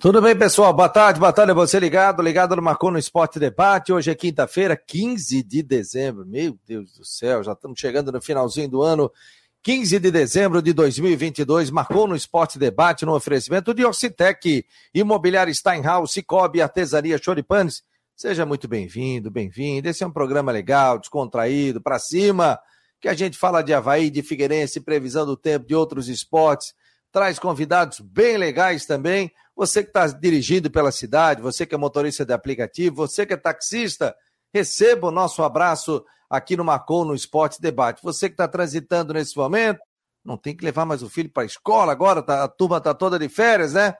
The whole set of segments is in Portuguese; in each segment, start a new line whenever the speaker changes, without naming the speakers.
Tudo bem, pessoal? Boa tarde, boa tarde você ligado, ligado no Marcou no Esporte Debate. Hoje é quinta-feira, 15 de dezembro. Meu Deus do céu, já estamos chegando no finalzinho do ano. 15 de dezembro de 2022, marcou no Esporte Debate no oferecimento de Orcitec, Imobiliário Steinhaus, Cicobi, Artesania Choripanes. Seja muito bem-vindo, bem-vindo. Esse é um programa legal, descontraído, para cima, que a gente fala de Havaí, de Figueirense, previsão do tempo, de outros esportes, traz convidados bem legais também. Você que está dirigindo pela cidade, você que é motorista de aplicativo, você que é taxista, receba o nosso abraço aqui no Marcou no Esporte Debate. Você que está transitando nesse momento, não tem que levar mais o filho para a escola agora, tá, a turma está toda de férias, né?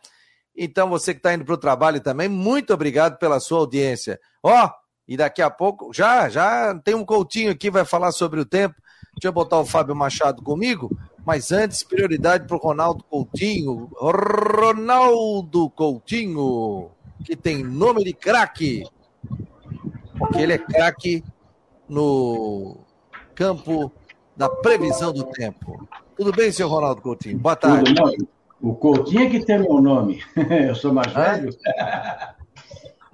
Então você que está indo para o trabalho também, muito obrigado pela sua audiência. Ó, oh, e daqui a pouco, já, já tem um Coutinho aqui, vai falar sobre o tempo. Deixa eu botar o Fábio Machado comigo. Mas antes, prioridade para o Ronaldo Coutinho. Ronaldo Coutinho, que tem nome de craque. Porque ele é craque no campo da previsão do tempo. Tudo bem, senhor Ronaldo Coutinho? Boa tarde.
O Coutinho é que tem meu nome. Eu sou mais velho.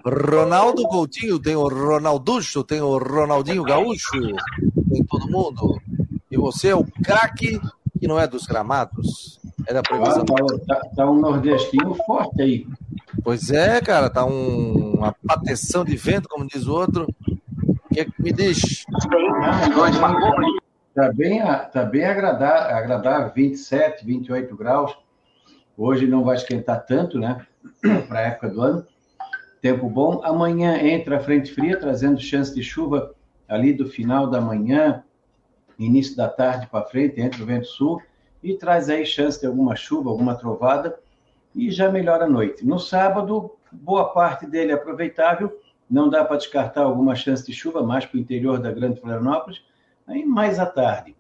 Ronaldo Coutinho, tem o Ronalducho, tem o Ronaldinho Gaúcho, tem todo mundo. E você é o craque que não é dos gramados. É da previsão.
Ah, tá, tá, um nordestino forte aí.
Pois é, cara, tá um, uma pateção de vento, como diz o outro. O que é que me diz?
Tá bem, tá bem agradável, agradável, 27, 28 graus. Hoje não vai esquentar tanto, né? Para a época do ano. Tempo bom. Amanhã entra a frente fria, trazendo chance de chuva ali do final da manhã, início da tarde para frente, entre o vento sul, e traz aí chance de alguma chuva, alguma trovada, e já melhora a noite. No sábado, boa parte dele é aproveitável, não dá para descartar alguma chance de chuva, mais para o interior da Grande Florianópolis, aí mais à tarde.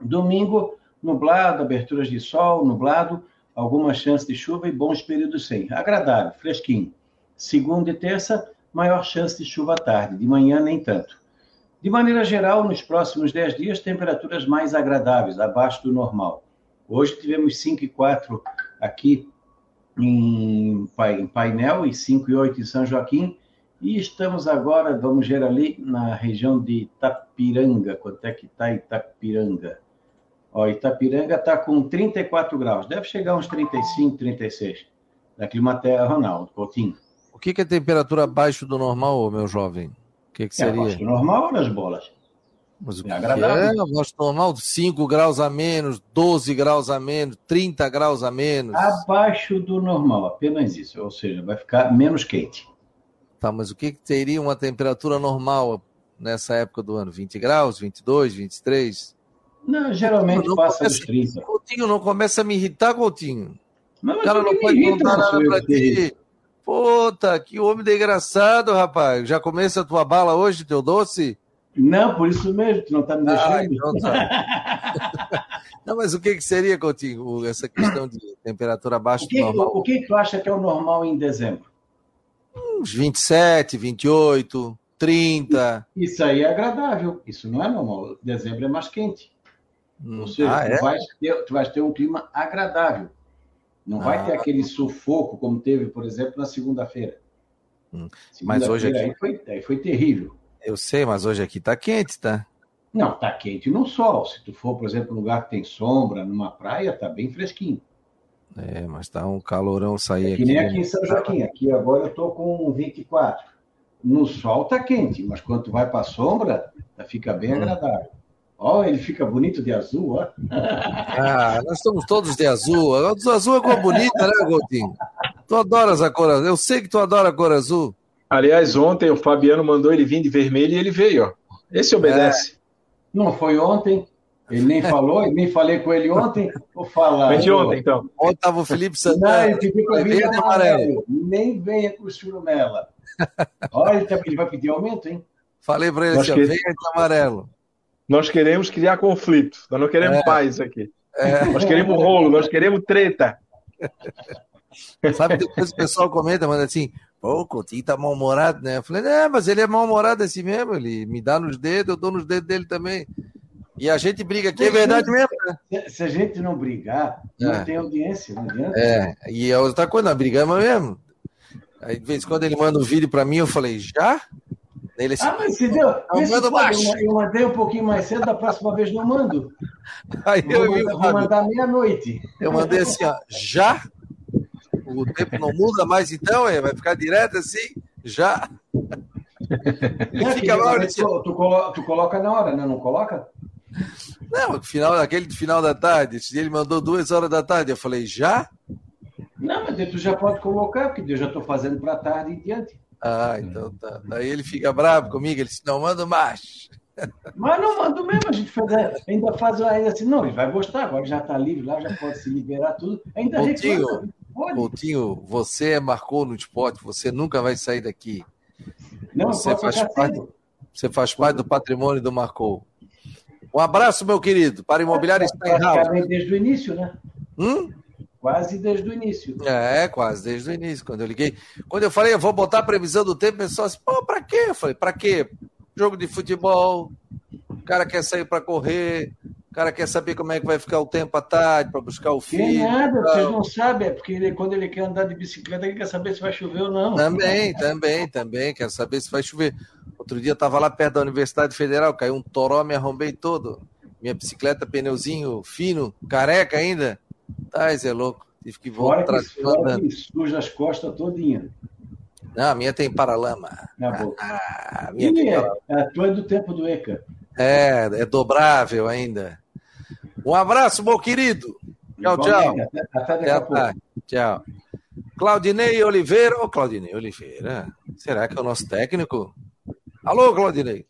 Domingo, nublado, aberturas de sol, nublado, alguma chance de chuva e bons períodos sem. Agradável, fresquinho. Segunda e terça, maior chance de chuva à tarde, de manhã nem tanto. De maneira geral, nos próximos 10 dias, temperaturas mais agradáveis, abaixo do normal. Hoje tivemos 5 e 4 aqui em Painel e 5 e 8 em São Joaquim. E estamos agora, vamos ver ali, na região de Itapiranga. Quanto é que está Itapiranga? Ó, Itapiranga está com 34 graus. Deve chegar uns 35, 36. Da Climaterra, Ronaldo Coutinho.
O que, que é temperatura abaixo do normal, meu jovem? que, que seria? É abaixo
normal ou nas bolas?
Mas o é agradável. é abaixo normal? 5 graus a menos, 12 graus a menos, 30 graus a menos?
Abaixo do normal, apenas isso. Ou seja, vai ficar menos quente.
Tá, mas o que, que teria uma temperatura normal nessa época do ano? 20 graus, 22, 23?
Não, geralmente não passa começa, dos 30.
Coutinho, não começa a me irritar, Coutinho. Não, o cara não pode contar nada pra ti. Puta, que homem desgraçado, rapaz. Já começa a tua bala hoje, teu doce?
Não, por isso mesmo, tu não tá me deixando. Ah, então tá.
não, mas o que, que seria, Coutinho, essa questão de temperatura abaixo do normal?
O que tu acha que é o normal em dezembro?
Uns 27, 28, 30.
Isso aí é agradável. Isso não é normal. Dezembro é mais quente. Hum, Ou seja, ah, tu, é? vais ter, tu vais ter um clima agradável. Não ah. vai ter ah. aquele sufoco como teve, por exemplo, na segunda-feira.
Hum. Segunda mas hoje aqui...
aí foi, aí foi terrível.
Eu sei, mas hoje aqui tá quente, tá?
Não, tá quente no sol. Se tu for, por exemplo, num lugar que tem sombra, numa praia, tá bem fresquinho.
É, mas tá um calorão sair
é
que
aqui. nem aqui em São Joaquim. Aqui agora eu tô com 24. No sol tá quente, mas quando tu vai para sombra, fica bem hum. agradável. Ó, oh, ele fica bonito de azul, ó.
Ah, nós estamos todos de azul. O azul é cor bonita, né, Coutinho? Tu adoras a cor azul. Eu sei que tu adora a cor azul.
Aliás, ontem o Fabiano mandou ele vir de vermelho e ele veio, ó. Esse obedece. É.
Não foi ontem. Ele nem falou, eu nem falei com ele ontem. Vou falar.
Foi de ontem, então.
Ontem estava o Felipe Santana. Não, ele
vir de amarelo. Nem venha com o churumela. Olha, ele vai pedir aumento, hein?
Falei para ele assim, que... venha de amarelo.
Nós queremos criar conflito, nós não queremos é. paz aqui. É. Nós queremos rolo, nós queremos treta.
Sabe, depois o pessoal comenta, mas assim, pô, o Coutinho tá mal-humorado, né? Eu falei, é, mas ele é mal-humorado assim mesmo, ele me dá nos dedos, eu dou nos dedos dele também. E a gente briga aqui, é verdade mesmo.
Né? Se a gente não brigar, não é. tem audiência, não adianta.
É, e a outra coisa, nós brigamos mesmo. Aí, de vez em quando, ele manda um vídeo para mim, eu falei, já?
Ele ah, mas se deu. Baixo. Eu mandei um pouquinho mais cedo, da próxima vez não mando.
Aí eu,
vou, eu, vou mandar meia-noite.
Eu mandei assim, ó, já? O tempo não muda mais então, vai ficar direto assim? Já?
Ele fica lá, tu, tu, coloca, tu coloca na hora, né? Não coloca?
Não, final, aquele final da tarde, ele mandou duas horas da tarde. Eu falei, já?
Não, mas tu já pode colocar, porque eu já estou fazendo para tarde e diante.
Ah, então tá. Daí ele fica bravo comigo, ele disse, não, manda mais.
Mas não mando mesmo, a gente faz, ainda faz ainda assim, não, ele vai gostar, agora já está livre lá, já pode se liberar tudo. Ainda
Coutinho, Coutinho, você marcou no esporte, você nunca vai sair daqui. Não, você faz, parte, você faz parte do patrimônio do Marcou. Um abraço, meu querido, para imobiliário
Steinhaus. Desde o início, né?
Hum?
Quase desde o início.
É, quase desde o início, quando eu liguei. Quando eu falei, eu vou botar a previsão do tempo, o pessoal assim, pô, pra quê? Eu falei, pra quê? Jogo de futebol, o cara quer sair para correr, o cara quer saber como é que vai ficar o tempo à tarde para buscar o filho.
Tem nada, vocês não sabem, é porque ele, quando ele quer andar de bicicleta, ele quer saber se vai chover ou não.
Também, também, também, quer saber se vai chover. Outro dia eu estava lá perto da Universidade Federal, caiu um toró, me arrombei todo. Minha bicicleta, pneuzinho fino, careca ainda. Tá, é louco. Tive que voltar.
Fora que, suja as costas todinha.
Não, a minha tem paralama.
Ah, a minha tem é? A tua é do tempo do ECA.
É, é dobrável ainda. Um abraço, meu querido. Tchau, tchau. Até, até, até Tchau. Claudinei Oliveira. Ô, oh, Claudinei Oliveira. Será que é o nosso técnico? Alô, Claudinei.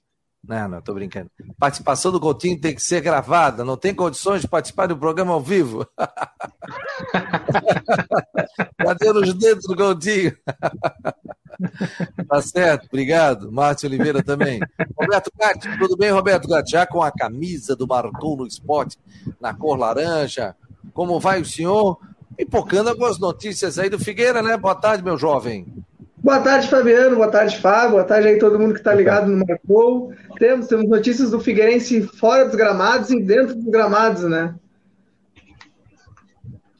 Não, não, tô brincando. Participação do Coutinho tem que ser gravada, não tem condições de participar do programa ao vivo. Cadê os dedos do Coutinho? tá certo, obrigado. Márcio Oliveira também. Roberto Gatti, tudo bem, Roberto Gatti? Já com a camisa do Marcou no Esporte na cor laranja. Como vai o senhor? Pipocando algumas notícias aí do Figueira, né? Boa tarde, meu jovem.
Boa tarde, Fabiano. Boa tarde, Fábio. Boa tarde aí todo mundo que está ligado no Marcou. Temos, temos notícias do Figueirense fora dos gramados e dentro dos gramados, né?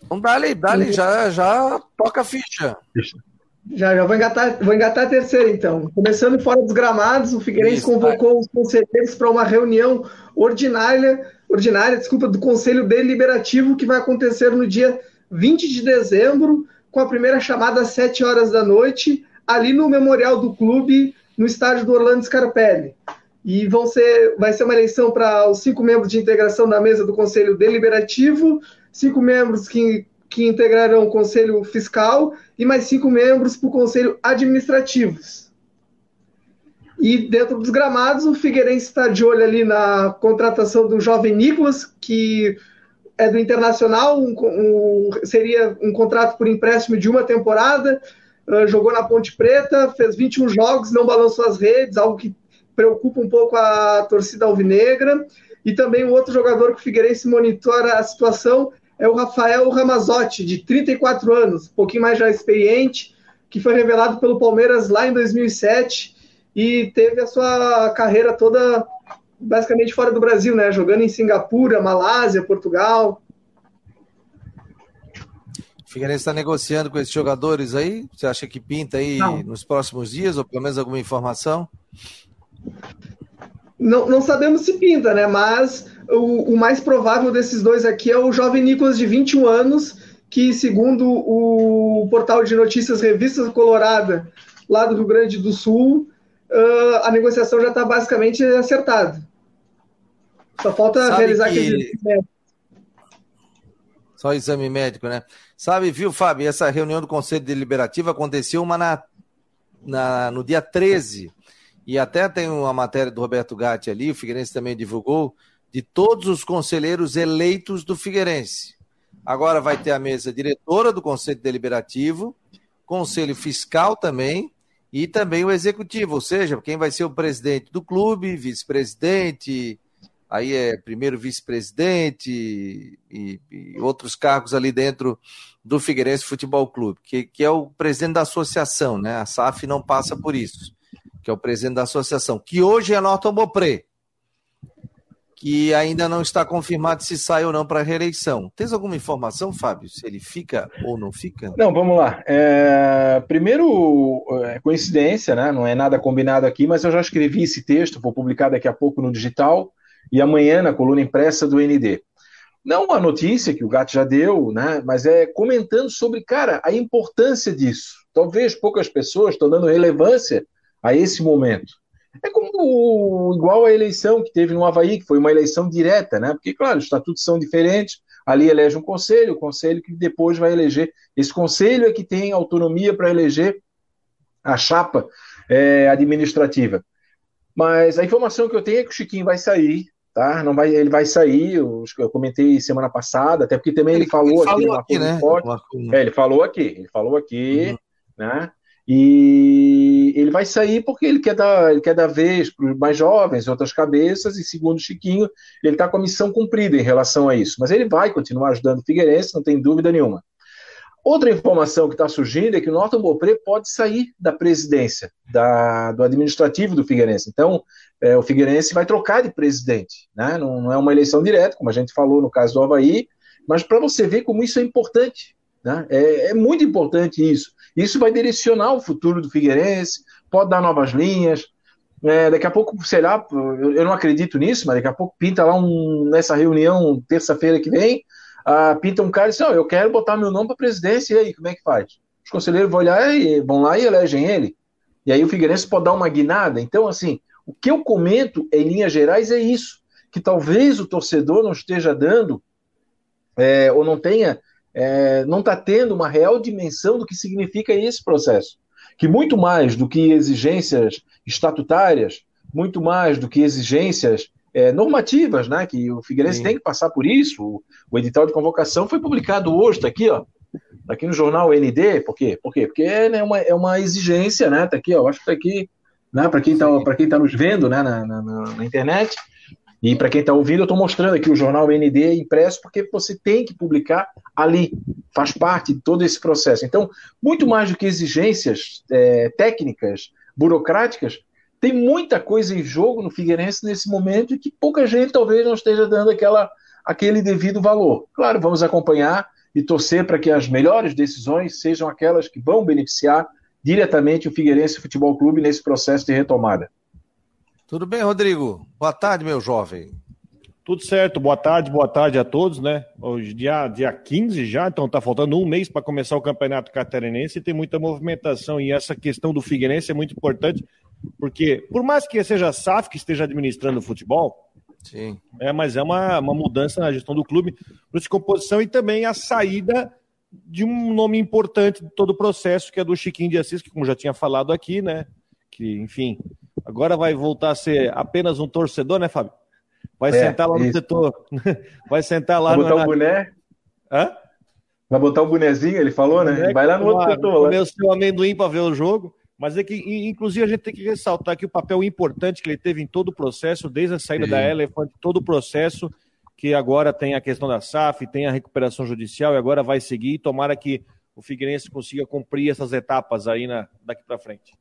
Então, dali, dali, já, já toca a ficha.
Já, já vou engatar, vou engatar a terceira, então. Começando fora dos gramados, o Figueirense Isso, convocou vai. os conselheiros para uma reunião ordinária, ordinária, desculpa, do Conselho Deliberativo que vai acontecer no dia 20 de dezembro, com a primeira chamada às 7 horas da noite, ali no memorial do clube, no estádio do Orlando Scarpelli. E vão ser, vai ser uma eleição para os cinco membros de integração da mesa do Conselho Deliberativo, cinco membros que, que integrarão o Conselho Fiscal e mais cinco membros para o Conselho Administrativos. E dentro dos gramados, o Figueirense está de olho ali na contratação do jovem Nicolas, que é do Internacional, um, um, seria um contrato por empréstimo de uma temporada, uh, jogou na Ponte Preta, fez 21 jogos, não balançou as redes, algo que preocupa um pouco a torcida alvinegra. E também o outro jogador que o Figueirense monitora a situação é o Rafael Ramazotti, de 34 anos, um pouquinho mais já experiente, que foi revelado pelo Palmeiras lá em 2007 e teve a sua carreira toda basicamente fora do Brasil, né? Jogando em Singapura, Malásia, Portugal.
Figueirense está negociando com esses jogadores aí? Você acha que pinta aí Não. nos próximos dias, ou pelo menos alguma informação?
Não, não sabemos se pinta, né? Mas o, o, mais provável desses dois aqui é o jovem Nicolas, de 21 anos, que, segundo o portal de notícias Revista Colorada, lá do Rio Grande do Sul, uh, a negociação já está basicamente acertada. Só falta Sabe realizar que... aquele.
Só exame médico, né? Sabe, viu, Fábio? Essa reunião do Conselho Deliberativo aconteceu uma na, na, no dia 13. E até tem uma matéria do Roberto Gatti ali, o Figueirense também divulgou, de todos os conselheiros eleitos do Figueirense. Agora vai ter a mesa diretora do Conselho Deliberativo, Conselho Fiscal também, e também o Executivo, ou seja, quem vai ser o presidente do clube, vice-presidente, aí é primeiro vice-presidente e, e, outros cargos ali dentro do Figueirense Futebol Clube, que, que é o presidente da associação, né? A SAF não passa por isso, que é o presidente da associação, que hoje é Norton Bopré, que ainda não está confirmado se sai ou não para a reeleição. Tens alguma informação, Fábio, se ele fica ou não fica?
Não, vamos lá. É... Primeiro, é coincidência, né? não é nada combinado aqui, mas eu já escrevi esse texto, vou publicar daqui a pouco no digital e amanhã na coluna impressa do ND. Não uma notícia que o Gato já deu, né? mas é comentando sobre, cara, a importância disso. Talvez poucas pessoas estão dando relevância a esse momento. É como igual a eleição que teve no Havaí, que foi uma eleição direta, né? Porque, claro, os estatutos são diferentes, ali elege um conselho, o conselho que depois vai eleger. Esse conselho é que tem autonomia para eleger a chapa é, administrativa. Mas a informação que eu tenho é que o Chiquinho vai sair, tá? Não vai, ele vai sair, eu, eu comentei semana passada, até porque também ele, ele falou, ele aqui, falou aqui né? É, ele falou aqui, ele falou aqui, uhum. né? E ele vai sair porque ele quer dar, ele quer dar vez para os mais jovens, outras cabeças, e segundo o Chiquinho, ele está com a missão cumprida em relação a isso. Mas ele vai continuar ajudando o Figueirense, não tem dúvida nenhuma. Outra informação que está surgindo é que o Norton Beaupré pode sair da presidência, da, do administrativo do Figueirense. Então, é, o Figueirense vai trocar de presidente. Né? Não, não, é uma eleição direta, como a gente falou no caso do Havaí, mas para você ver como isso é importante. Né? É, é muito importante isso. Isso vai direcionar o futuro do Figueirense, pode dar novas linhas. É, daqui a pouco, sei lá, eu, não acredito nisso, mas daqui a pouco pinta lá um, nessa reunião, terça-feira que vem, uh, pinta um cara e diz: oh, Eu quero botar meu nome para presidência, e aí, como é que faz? Os conselheiros vão, olhar e, vão lá e elegem ele. E aí o Figueirense pode dar uma guinada. Então, assim, o que eu comento em linhas gerais é isso: que talvez o torcedor não esteja dando, é, ou não tenha é, não está tendo uma real dimensão do que significa esse processo. Que muito mais do que exigências estatutárias, muito mais do que exigências é, normativas, né, que o Figueirense Sim. tem que passar por isso. O, o, edital de convocação foi publicado hoje, está aqui, ó, tá aqui no jornal ND. Por quê? Por quê? Porque é, né, uma, é uma exigência, né? Tá aqui, ó, acho que tá aqui, né, para quem está para quem tá nos vendo, né, na, na, na internet. E para quem está ouvindo, eu estou mostrando aqui o jornal ND impresso, porque você tem que publicar ali, faz parte de todo esse processo. Então, muito mais do que exigências é, técnicas, burocráticas, tem muita coisa em jogo no Figueirense nesse momento e que pouca gente talvez não esteja dando aquela, aquele devido valor. Claro, vamos acompanhar e torcer para que as melhores decisões sejam aquelas que vão beneficiar diretamente o Figueirense Futebol Clube nesse processo de retomada.
Tudo bem, Rodrigo? Boa tarde, meu jovem.
Tudo certo, boa tarde, boa tarde a todos, né? Hoje dia, dia 15 já, então tá faltando um mês para começar o Campeonato Catarinense e tem muita movimentação. E essa questão do Figueirense é muito importante, porque por mais que seja a SAF que esteja administrando o futebol, Sim. É, mas é uma, uma mudança na gestão do clube, de composição e também a saída de um nome importante de todo o processo, que é do Chiquinho de Assis, que como já tinha falado aqui, né? Que, enfim, Agora vai voltar a ser apenas um torcedor, né, Fábio? Vai é, sentar lá no isso. setor. Vai sentar lá
vai botar no. o boné? Hã? Vai botar o bonezinho, ele falou, né? Vai lá no outro setor.
Comer o seu amendoim para ver o jogo. Mas é que, inclusive, a gente tem que ressaltar aqui o papel importante que ele teve em todo o processo, desde a saída Sim. da Elephant, todo o processo, que agora tem a questão da SAF, tem a recuperação judicial e agora vai seguir. Tomara que o Figueirense consiga cumprir essas etapas aí na, daqui para frente.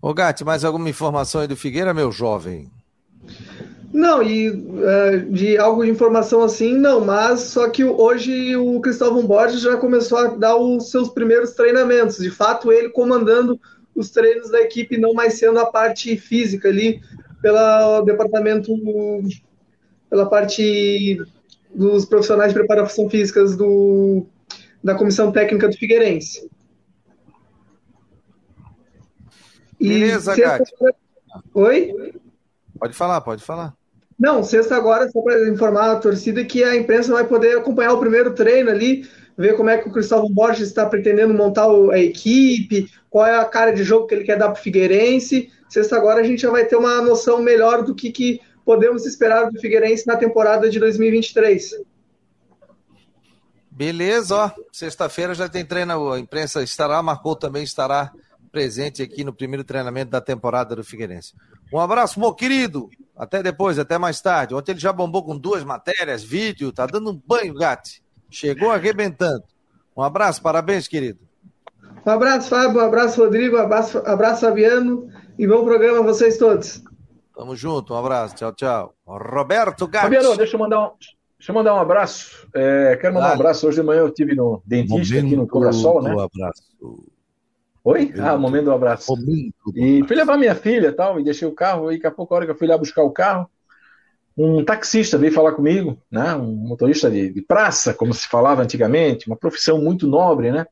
Ô Gatti, mais alguma informação aí do Figueira, meu jovem?
Não, e uh, de algo de informação assim, não, mas só que hoje o Cristóvão Borges já começou a dar os seus primeiros treinamentos. De fato, ele comandando os treinos da equipe, não mais sendo a parte física ali, pelo departamento, pela parte dos profissionais de preparação físicas do, da comissão técnica do Figueirense.
Beleza, Gatti.
Oi?
Pode falar, pode falar.
Não, sexta agora, só para informar a torcida que a imprensa vai poder acompanhar o primeiro treino ali, ver como é que o Cristóvão Borges está pretendendo montar a equipe, qual é a cara de jogo que ele quer dar para o Figueirense. Sexta agora a gente já vai ter uma noção melhor do que, que podemos esperar do Figueirense na temporada de 2023.
Beleza, ó. Sexta-feira já tem treino, a imprensa estará, marcou também estará presente aqui no primeiro treinamento da temporada do Figueirense. Um abraço, meu querido. Até depois, até mais tarde. Ontem ele já bombou com duas matérias, vídeo, tá dando um banho, Gatti. Chegou arrebentando. Um abraço, parabéns, querido.
Um abraço, Fábio. Um abraço, Rodrigo. Um abraço, abraço Fabiano. E bom programa a vocês todos.
Tamo junto, um abraço, tchau, tchau. Roberto
Gatti. Fabiano, deixa eu mandar um, deixa eu mandar um abraço. É, quero mandar ah, um abraço. Hoje de manhã eu tive no dentista aqui no Cobrasol, né? Um abraço. Oi? Momento, ah, momento do abraço. Momento do e fui levar minha filha tal, e deixei o carro, e daqui a pouco, a hora que eu fui lá buscar o carro, um taxista veio falar comigo, né? Um motorista de, de praça, como se falava antigamente, uma profissão muito nobre, né?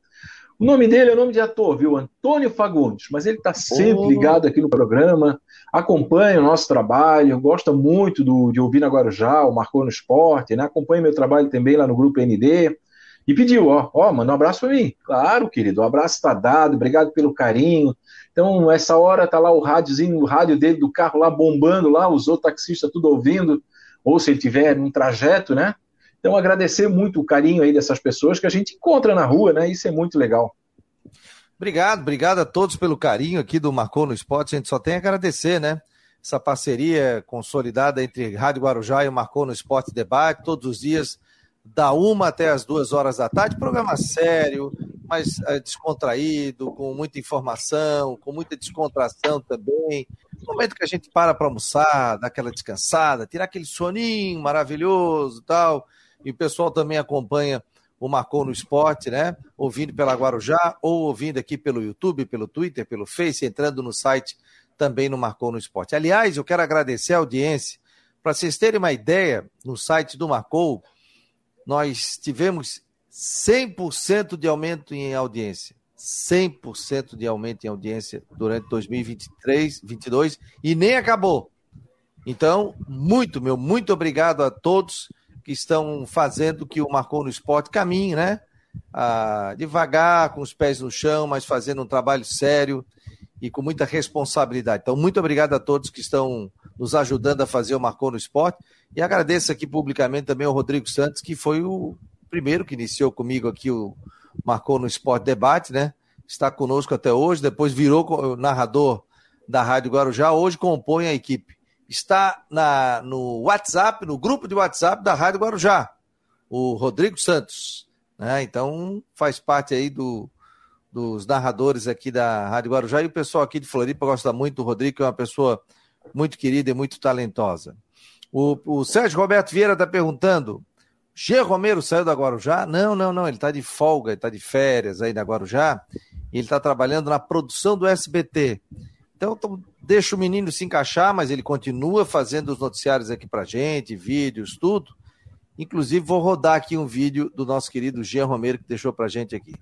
O nome dele é nome de ator, viu? Antônio Fagundes, mas ele está sempre ligado aqui no programa, acompanha o nosso trabalho, gosta muito do, de ouvir na Guarujá, o Marcou no Esporte, né? acompanha meu trabalho também lá no Grupo ND, e pediu, ó, ó, manda um abraço para mim. Claro, querido, o abraço está dado, obrigado pelo carinho. Então, essa hora tá lá o rádiozinho, o rádio dele do carro lá bombando lá, os outros taxistas tudo ouvindo, ou se ele tiver um trajeto, né? Então, agradecer muito o carinho aí dessas pessoas que a gente encontra na rua, né? Isso é muito legal.
Obrigado, obrigado a todos pelo carinho aqui do Marcou no Esporte. A gente só tem a agradecer, né? Essa parceria consolidada entre Rádio Guarujá e o Marcou no Esporte Debate, todos os dias, da uma até as duas horas da tarde. Programa sério, mas é, descontraído, com muita informação, com muita descontração também. Momento que a gente para para almoçar, dar aquela descansada, tirar aquele soninho maravilhoso tal e o pessoal também acompanha o Marcou no Esporte, né? Ouvindo pela Guarujá ou ouvindo aqui pelo YouTube, pelo Twitter, pelo Face, entrando no site também no Marcou no Esporte. Aliás, eu quero agradecer a audiência. Para vocês terem uma ideia, no site do Marcou, nós tivemos 100% de aumento em audiência. 100% de aumento em audiência durante 2023, 2022 e nem acabou. Então, muito, meu, muito obrigado a todos que estão fazendo que o Marcou no Esporte caminhe, né? Ah, devagar, com os pés no chão, mas fazendo um trabalho sério e com muita responsabilidade. Então, muito obrigado a todos que estão nos ajudando a fazer o Marcou no Esporte. E agradeço aqui publicamente também ao Rodrigo Santos, que foi o primeiro que iniciou comigo aqui o Marcou no Esporte Debate, né? Está conosco até hoje, depois virou narrador da Rádio Guarujá, hoje compõe a equipe está na, no WhatsApp, no grupo de WhatsApp da Rádio Guarujá, o Rodrigo Santos. Né? Então, faz parte aí do, dos narradores aqui da Rádio Guarujá e o pessoal aqui de Floripa gosta muito do Rodrigo, que é uma pessoa muito querida e muito talentosa. O, o Sérgio Roberto Vieira está perguntando: G. Romero saiu da Guarujá? Não, não, não, ele está de folga, ele está de férias aí na Guarujá, e ele está trabalhando na produção do SBT. Então, deixa o menino se encaixar, mas ele continua fazendo os noticiários aqui pra gente, vídeos, tudo. Inclusive, vou rodar aqui um vídeo do nosso querido Jean Romero, que deixou pra gente aqui.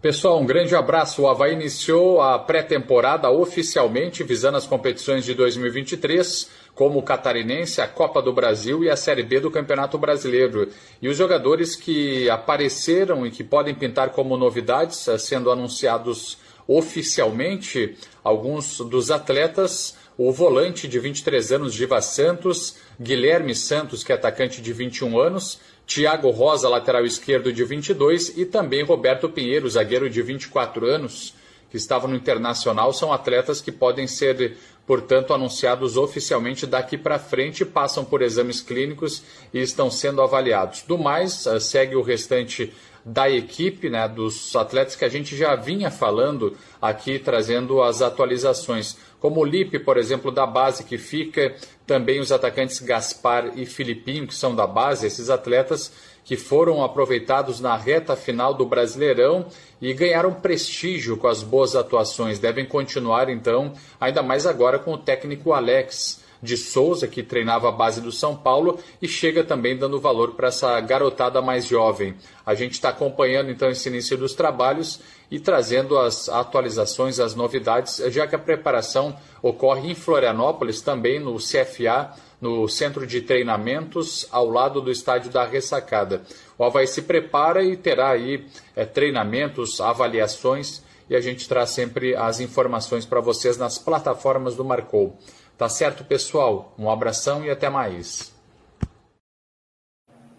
Pessoal, um grande abraço. O Havaí iniciou a pré-temporada oficialmente, visando as competições de 2023, como o Catarinense, a Copa do Brasil e a Série B do Campeonato Brasileiro. E os jogadores que apareceram e que podem pintar como novidades, sendo anunciados oficialmente alguns dos atletas, o volante de 23 anos, Giva Santos, Guilherme Santos, que é atacante de 21 anos, Thiago Rosa, lateral esquerdo de 22 e também Roberto Pinheiro, zagueiro de 24 anos, que estava no Internacional, são atletas que podem ser, portanto, anunciados oficialmente daqui para frente, passam por exames clínicos e estão sendo avaliados. Do mais, eh, segue o restante da equipe, né, dos atletas que a gente já vinha falando aqui, trazendo as atualizações. Como o Lipe, por exemplo, da base que fica, também os atacantes Gaspar e Filipinho, que são da base, esses atletas que foram aproveitados na reta final do Brasileirão e ganharam prestígio com as boas atuações. Devem continuar, então, ainda mais agora com o técnico Alex de Souza, que treinava a base do São Paulo, e chega também dando valor para essa garotada mais jovem. A gente está acompanhando então esse início dos trabalhos e trazendo as atualizações, as novidades, já que a preparação ocorre em Florianópolis, também no CFA, no Centro de Treinamentos, ao lado do Estádio da Ressacada. O Havaí se prepara e terá aí é, treinamentos, avaliações e a gente traz sempre as informações para vocês nas plataformas do Marcou. Tá certo, pessoal? Um abração e até mais.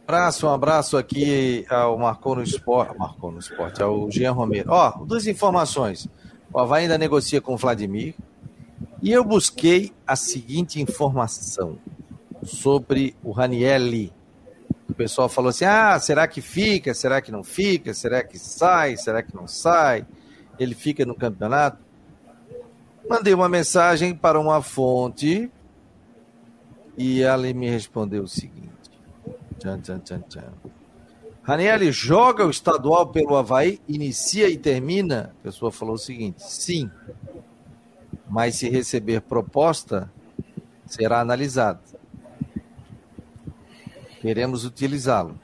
Abraço, um abraço aqui ao Marcou no Esporte, Marcou no Esporte, ao Jean Romero. Ó, duas informações. O Havaí ainda negocia com o Vladimir e eu busquei a seguinte informação sobre o Ranielli. O pessoal falou assim: ah, será que fica? Será que não fica? Será que sai? Será que não sai? Ele fica no campeonato? Mandei uma mensagem para uma fonte e ela me respondeu o seguinte. Tchan, tchan, tchan, tchan. Raniel joga o estadual pelo Havaí, inicia e termina? A pessoa falou o seguinte: sim. Mas se receber proposta, será analisado. Queremos utilizá-lo.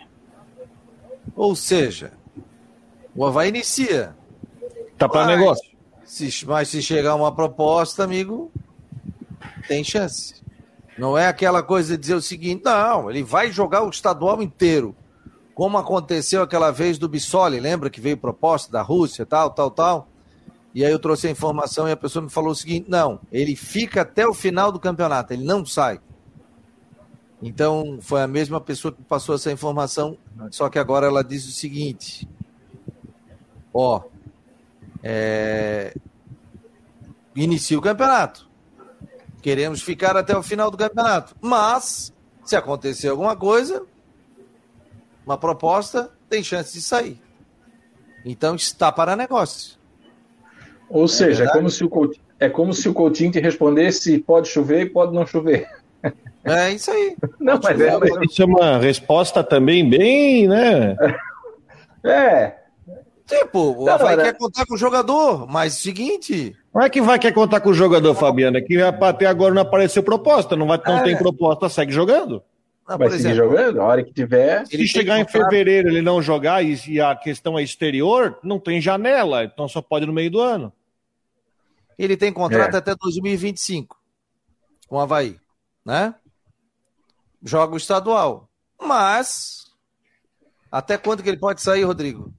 Ou seja, o Havaí inicia.
Tá para negócio.
Se, mas se chegar uma proposta, amigo, tem chance. Não é aquela coisa de dizer o seguinte, não, ele vai jogar o estadual inteiro. Como aconteceu aquela vez do Bissoli, lembra que veio proposta da Rússia, tal, tal, tal? E aí eu trouxe a informação e a pessoa me falou o seguinte: não, ele fica até o final do campeonato, ele não sai. Então foi a mesma pessoa que passou essa informação, só que agora ela diz o seguinte: ó, é, inicia o campeonato. Queremos ficar até o final do campeonato. Mas, se acontecer alguma coisa, uma proposta, tem chance de sair. Então está para negócio.
Ou é seja, é como, se o Coutinho, é como se o Coutinho te respondesse pode chover e pode não chover.
É isso aí.
Não, mas é, isso é uma resposta também bem, né?
É.
Tipo, o Havaí quer contar com o jogador, mas seguinte.
Não é que vai querer contar com o jogador, Fabiano, é que até agora não apareceu proposta, não, vai, não é. tem proposta, segue jogando.
Não, vai seguir exemplo, jogando, a hora que tiver.
Se chegar em fevereiro ele não jogar e, e a questão é exterior, não tem janela, então só pode no meio do ano.
Ele tem contrato é. até 2025 com o Havaí, né? Joga o estadual. Mas até quando que ele pode sair, Rodrigo?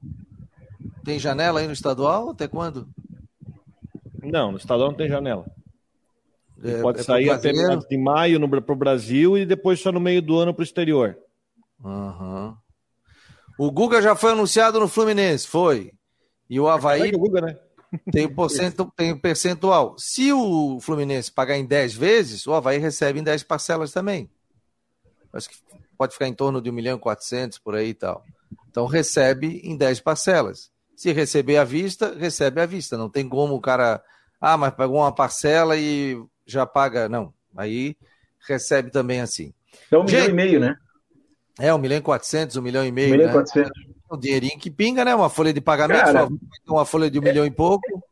Tem janela aí no estadual? Até quando?
Não, no estadual não tem janela. É, pode é sair até meados de maio para o Brasil e depois só no meio do ano para o exterior.
Uhum. O Guga já foi anunciado no Fluminense, foi. E o Havaí. É o Guga, né? Tem, o porcento, tem percentual. Se o Fluminense pagar em 10 vezes, o Havaí recebe em 10 parcelas também. Acho que pode ficar em torno de 1 milhão e 400 por aí e tal. Então recebe em 10 parcelas. Se receber à vista, recebe à vista. Não tem como o cara. Ah, mas pagou uma parcela e já paga. Não. Aí recebe também assim.
Então, um milhão e meio, né?
É, um milhão e quatrocentos, um milhão e meio. Um
milhão e né? quatrocentos.
Um dinheirinho que pinga, né? Uma folha de pagamento, Cara, uma folha de um é, milhão e pouco.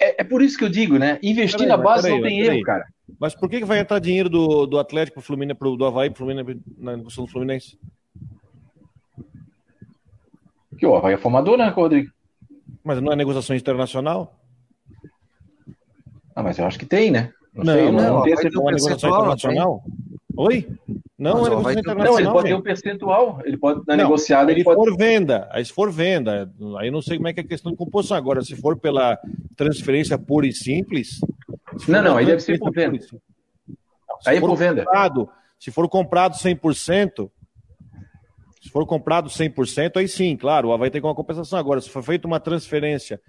É, é, por isso que eu digo, né? Investir na base não tem erro, cara.
Mas por que, que vai entrar dinheiro do, do Atlético pro Fluminense, pro, do Havaí pro Fluminense, na negociação do Fluminense?
Que o Havaí é formador, né, Rodrigo?
Mas não é negociação internacional?
Ah, mas eu acho que tem, né?
Não, não, sei, não, não, não tem uma negociação internacional. Oi?
Não, ele, vai ter... não, ele pode ter um percentual. Ele pode, na não, negociada, ele
pode. for venda, aí se for venda, aí não sei como é que é a questão de composição. Agora, se for pela transferência pura e simples.
Não, não, aí deve ser por venda. aí é por venda.
Comprado, se for comprado 100%, se for comprado 100%, aí sim, claro, vai ter uma compensação. Agora, se for feita uma transferência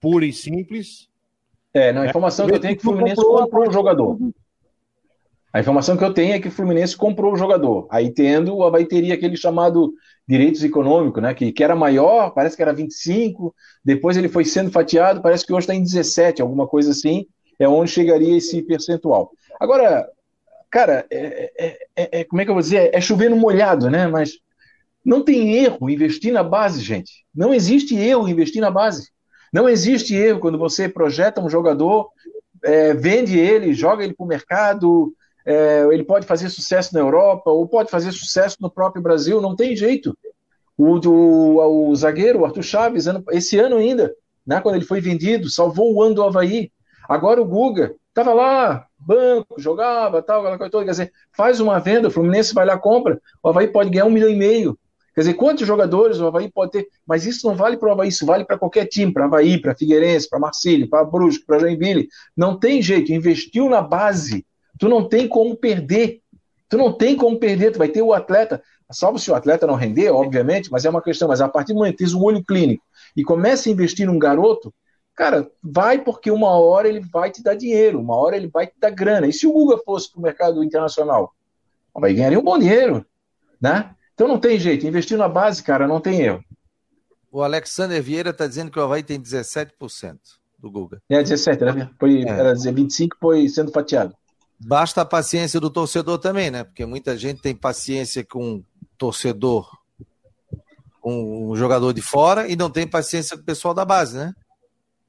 pura e simples.
É, não, a informação é, que eu tenho é que o Fluminense comprou o jogador. A informação que eu tenho é que o Fluminense comprou o jogador. Aí tendo, o Havaí teria aquele chamado direitos econômicos, né? Que, que era maior, parece que era 25, depois ele foi sendo fatiado, parece que hoje está em 17, alguma coisa assim, é onde chegaria esse percentual. Agora, cara, é, é, é, é como é que eu vou dizer? É chover no molhado, né? Mas não tem erro investir na base, gente. Não existe erro investir na base. Não existe erro quando você projeta um jogador, é, vende ele, joga ele para o mercado, é, ele pode fazer sucesso na Europa, ou pode fazer sucesso no próprio Brasil, não tem jeito. O, o, zagueiro, o Arthur Chaves, ano, esse ano ainda, né, quando ele foi vendido, salvou o ano do Havaí. Agora o Guga estava lá, banco, jogava, tal, aquela coisa toda. Quer dizer, faz uma venda, o Fluminense vai lá, compra, o Havaí pode ganhar um milhão e meio. Quer dizer, quantos jogadores o Havaí pode ter? Mas isso não vale para o Havaí, isso vale para qualquer time, para Havaí, para Figueirense, para Marcílio, para Brusque, para Joinville. Não tem jeito, investiu na base Tu não tem como perder. Tu não tem como perder. Tu vai ter o atleta, salvo se o atleta não render, obviamente, mas é uma questão. Mas a partir do momento que tens um olho clínico e começa a investir num garoto, cara, vai porque uma hora ele vai te dar dinheiro, uma hora ele vai te dar grana. E se o Guga fosse para o mercado internacional? Vai ganhar um bom dinheiro, né? Então não tem jeito. Investir na base, cara, não tem erro.
O Alexander Vieira está dizendo que o Havaí tem 17% do Guga.
É 17, né? Foi, é. Era 25, foi sendo fatiado.
Basta a paciência do torcedor também, né? Porque muita gente tem paciência com torcedor, com um jogador de fora e não tem paciência com o pessoal da base, né?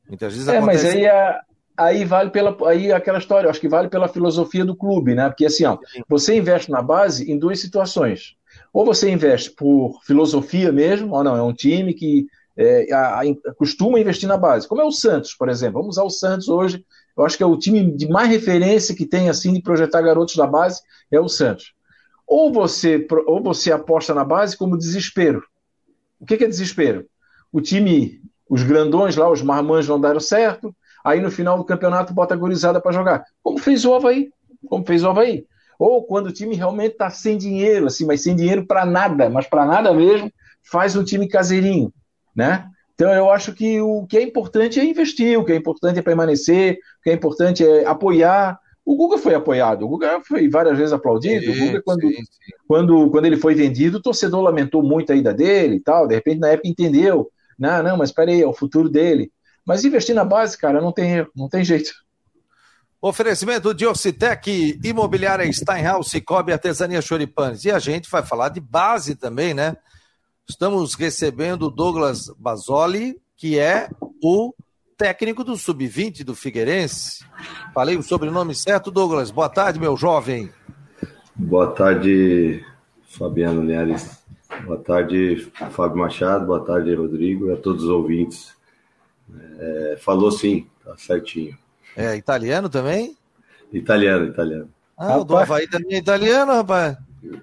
Muitas vezes é, acontece... mas aí, a, aí vale pela aí aquela história, acho que vale pela filosofia do clube, né? Porque assim, ó, você investe na base em duas situações. Ou você investe por filosofia mesmo, ou não, é um time que é, a, a, costuma investir na base, como é o Santos, por exemplo. Vamos usar o Santos hoje, eu acho que é o time de mais referência que tem assim de projetar garotos da base, é o Santos. Ou você, ou você aposta na base como desespero. O que, é desespero? O time, os grandões lá, os marmãs não deram certo, aí no final do campeonato bota a gurizada para jogar. Como fez o Havaí. Como fez o Havaí. Ou quando o time realmente está sem dinheiro, assim, mas sem dinheiro para nada, mas para nada mesmo, faz um time caseirinho, né? Então eu acho que o que é importante é investir, o que é importante é permanecer, o que é importante é apoiar. O Guga foi apoiado, o Guga foi várias vezes aplaudido. Sim, o Guga, quando, sim, sim. Quando, quando ele foi vendido, o torcedor lamentou muito a ida dele e tal. De repente, na época, entendeu. Não, não, mas peraí, é o futuro dele. Mas investir na base, cara, não tem, não tem jeito.
Oferecimento de Ocitec, Imobiliária Steinhaus, Cicobi, Artesania Choripanes. E a gente vai falar de base também, né? Estamos recebendo o Douglas Basoli, que é o técnico do Sub-20 do Figueirense. Falei o sobrenome certo, Douglas. Boa tarde, meu jovem.
Boa tarde, Fabiano Linhares. Boa tarde, Fábio Machado. Boa tarde, Rodrigo e a todos os ouvintes. É, falou sim, tá certinho.
É italiano também?
Italiano, italiano.
Ah, rapaz. o do Havaí também é italiano, rapaz.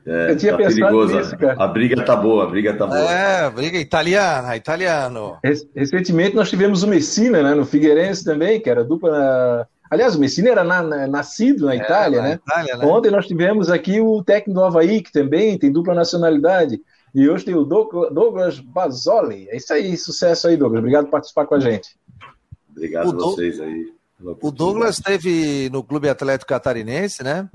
É, eu tinha tá pensado perigoso. nisso, cara. A briga tá boa, a briga tá boa.
É, briga italiana, italiano.
Recentemente nós tivemos o Messina, né, no Figueirense também, que era dupla. Aliás, o Messina era na, na, nascido na é, Itália, na né? Itália, né? Ontem nós tivemos aqui o técnico do Havaí, que também tem dupla nacionalidade. E hoje tem o Douglas Basoli. É isso aí, sucesso aí, Douglas. Obrigado por participar com a gente.
Obrigado a vocês aí.
O Douglas esteve no Clube Atlético Catarinense, né?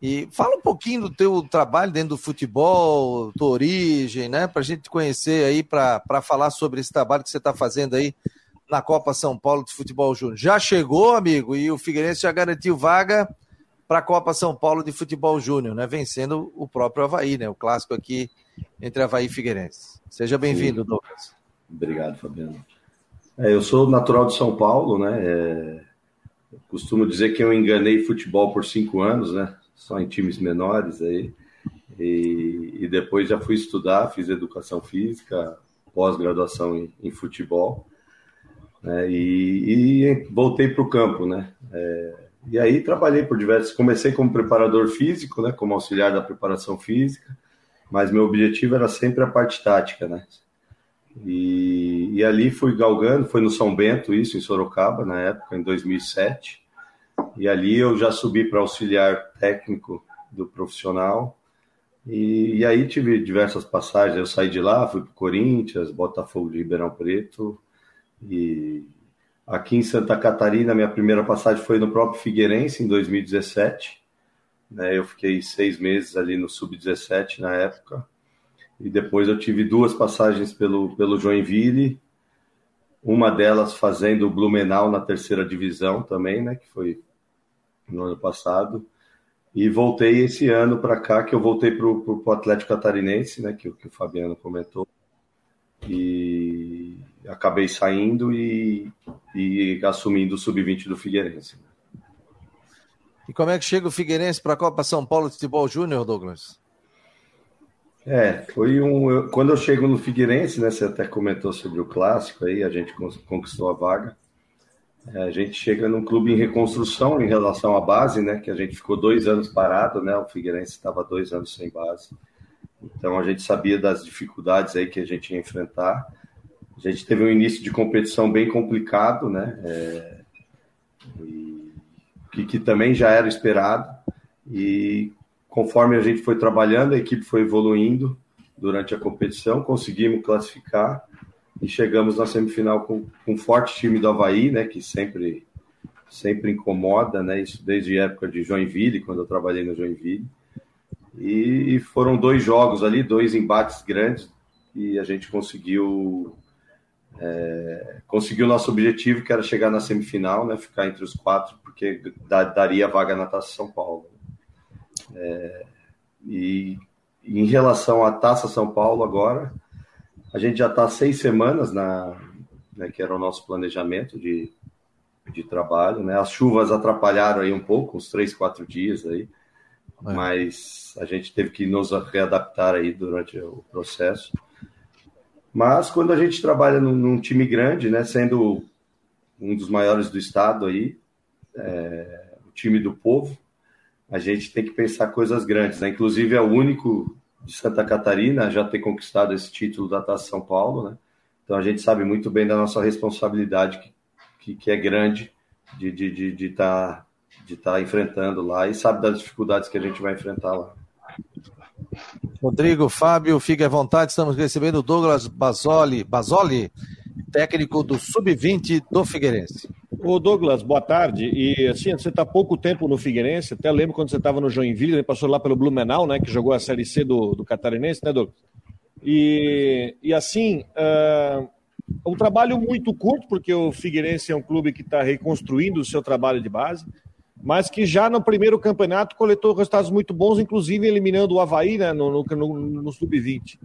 E fala um pouquinho do teu trabalho dentro do futebol, tua origem, né? Para a gente conhecer aí, para falar sobre esse trabalho que você está fazendo aí na Copa São Paulo de Futebol Júnior. Já chegou, amigo, e o Figueirense já garantiu vaga para a Copa São Paulo de Futebol Júnior, né? Vencendo o próprio Havaí, né? O clássico aqui entre Havaí e Figueirense. Seja bem-vindo, Douglas.
Obrigado, Fabiano. É, eu sou natural de São Paulo, né? É, costumo dizer que eu enganei futebol por cinco anos, né? Só em times menores aí. E, e depois já fui estudar, fiz educação física, pós-graduação em, em, futebol. Né? E, e, voltei para o campo, né? É, e aí trabalhei por diversos. Comecei como preparador físico, né? Como auxiliar da preparação física, mas meu objetivo era sempre a parte tática, né? E, e ali fui galgando, foi no São Bento, isso, em Sorocaba, na época, em 2007. E ali eu já subi para auxiliar técnico do profissional. E, e, aí tive diversas passagens. Eu saí de lá, fui para Corinthians, Botafogo de Ribeirão Preto. E aqui em Santa Catarina, minha primeira passagem foi no próprio Figueirense, em 2017. Né, eu fiquei seis meses ali no Sub-17 na época. E depois eu tive duas passagens pelo, pelo Joinville, uma delas fazendo o Blumenau na terceira divisão também, né, que foi no ano passado. E voltei esse ano para cá, que eu voltei para o Atlético Catarinense, né, que, que o Fabiano comentou. E acabei saindo e, e assumindo o sub-20 do Figueirense.
E como é que chega o Figueirense para a Copa São Paulo de Futebol Júnior, Douglas?
É, foi um. Quando eu chego no Figueirense, né? Você até comentou sobre o clássico aí, a gente conquistou a vaga. É, a gente chega num clube em reconstrução em relação à base, né? Que a gente ficou dois anos parado, né? O Figueirense estava dois anos sem base. Então a gente sabia das dificuldades aí que a gente ia enfrentar. A gente teve um início de competição bem complicado, né? É, e, que, que também já era esperado. E Conforme a gente foi trabalhando, a equipe foi evoluindo durante a competição, conseguimos classificar e chegamos na semifinal com, com um forte time do Havaí, né, que sempre, sempre incomoda, né, isso desde a época de Joinville, quando eu trabalhei no Joinville. E foram dois jogos ali, dois embates grandes, e a gente conseguiu é, conseguiu nosso objetivo, que era chegar na semifinal, né, ficar entre os quatro, porque daria vaga na Taça São Paulo. É, e em relação à Taça São Paulo agora, a gente já está seis semanas na, né, que era o nosso planejamento de, de trabalho, né? As chuvas atrapalharam aí um pouco, uns três, quatro dias aí, é. mas a gente teve que nos readaptar aí durante o processo. Mas quando a gente trabalha num, num time grande, né, sendo um dos maiores do estado aí, é, o time do povo, a gente tem que pensar coisas grandes, né? Inclusive é o único de Santa Catarina já ter conquistado esse título da Taça São Paulo, né? Então a gente sabe muito bem da nossa responsabilidade que, que, que é grande de estar de, de, de tá, de tá enfrentando lá e sabe das dificuldades que a gente vai enfrentar lá.
Rodrigo, Fábio, fique à vontade. Estamos recebendo o Douglas Basoli, Basoli técnico do Sub-20 do Figueirense.
Ô Douglas, boa tarde. E assim, você está pouco tempo no Figueirense, até lembro quando você estava no Joinville, passou lá pelo Blumenau, né, que jogou a Série C do, do Catarinense, né, Douglas? E, e assim, uh, um trabalho muito curto, porque o Figueirense é um clube que está reconstruindo o seu trabalho de base mas que já no primeiro campeonato coletou resultados muito bons, inclusive eliminando o Havaí né, no, no, no, no Sub-20.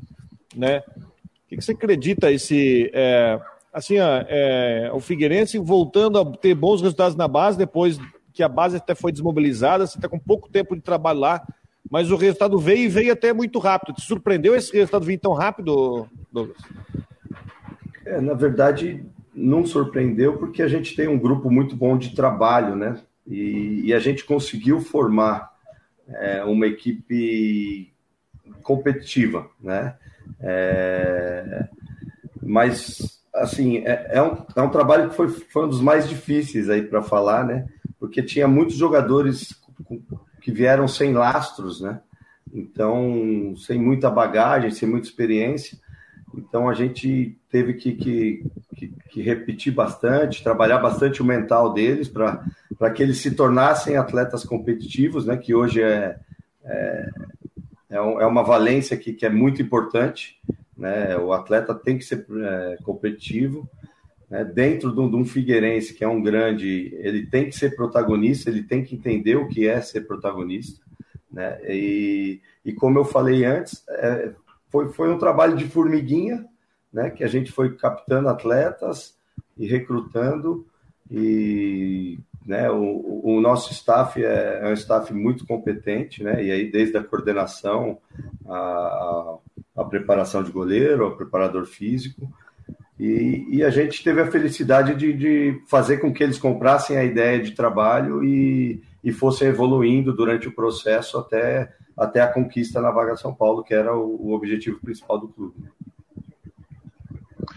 Né? O que, que, você acredita esse. É, assim, ó, é, o Figueirense voltando a ter bons resultados na base, depois que a base até foi desmobilizada, você está com pouco tempo de trabalho lá, mas o resultado veio e veio até muito rápido. Te surpreendeu esse resultado vir tão rápido, Douglas?
É, na verdade, não surpreendeu porque a gente tem um grupo muito bom de trabalho, né? E, e a gente conseguiu formar é, uma equipe competitiva, né? É, mas, assim, é, é, um, é um trabalho que foi, foi um dos mais difíceis aí para falar, né? Porque tinha muitos jogadores que vieram sem lastros, né? Então, sem muita bagagem, sem muita experiência. Então a gente teve que, que, que, que repetir bastante, trabalhar bastante o mental deles para que eles se tornassem atletas competitivos, né? Que hoje é, é, é, é uma valência que, que é muito importante. Né? O atleta tem que ser é, competitivo. Né? Dentro de um, Figueirense, que é um grande, ele tem que ser protagonista, ele tem que entender o que é ser protagonista. Né? E, e como eu falei antes, é, foi, foi um trabalho de formiguinha, né, que a gente foi captando atletas e recrutando e né, o, o nosso staff é, é, um staff muito competente, né, e aí desde a coordenação, a, a preparação de goleiro, ao preparador físico, e, e, a gente teve a felicidade de, de, fazer com que eles comprassem a ideia de trabalho e, e fossem evoluindo durante o processo até até a conquista na vaga de São Paulo, que era o, o objetivo principal do clube.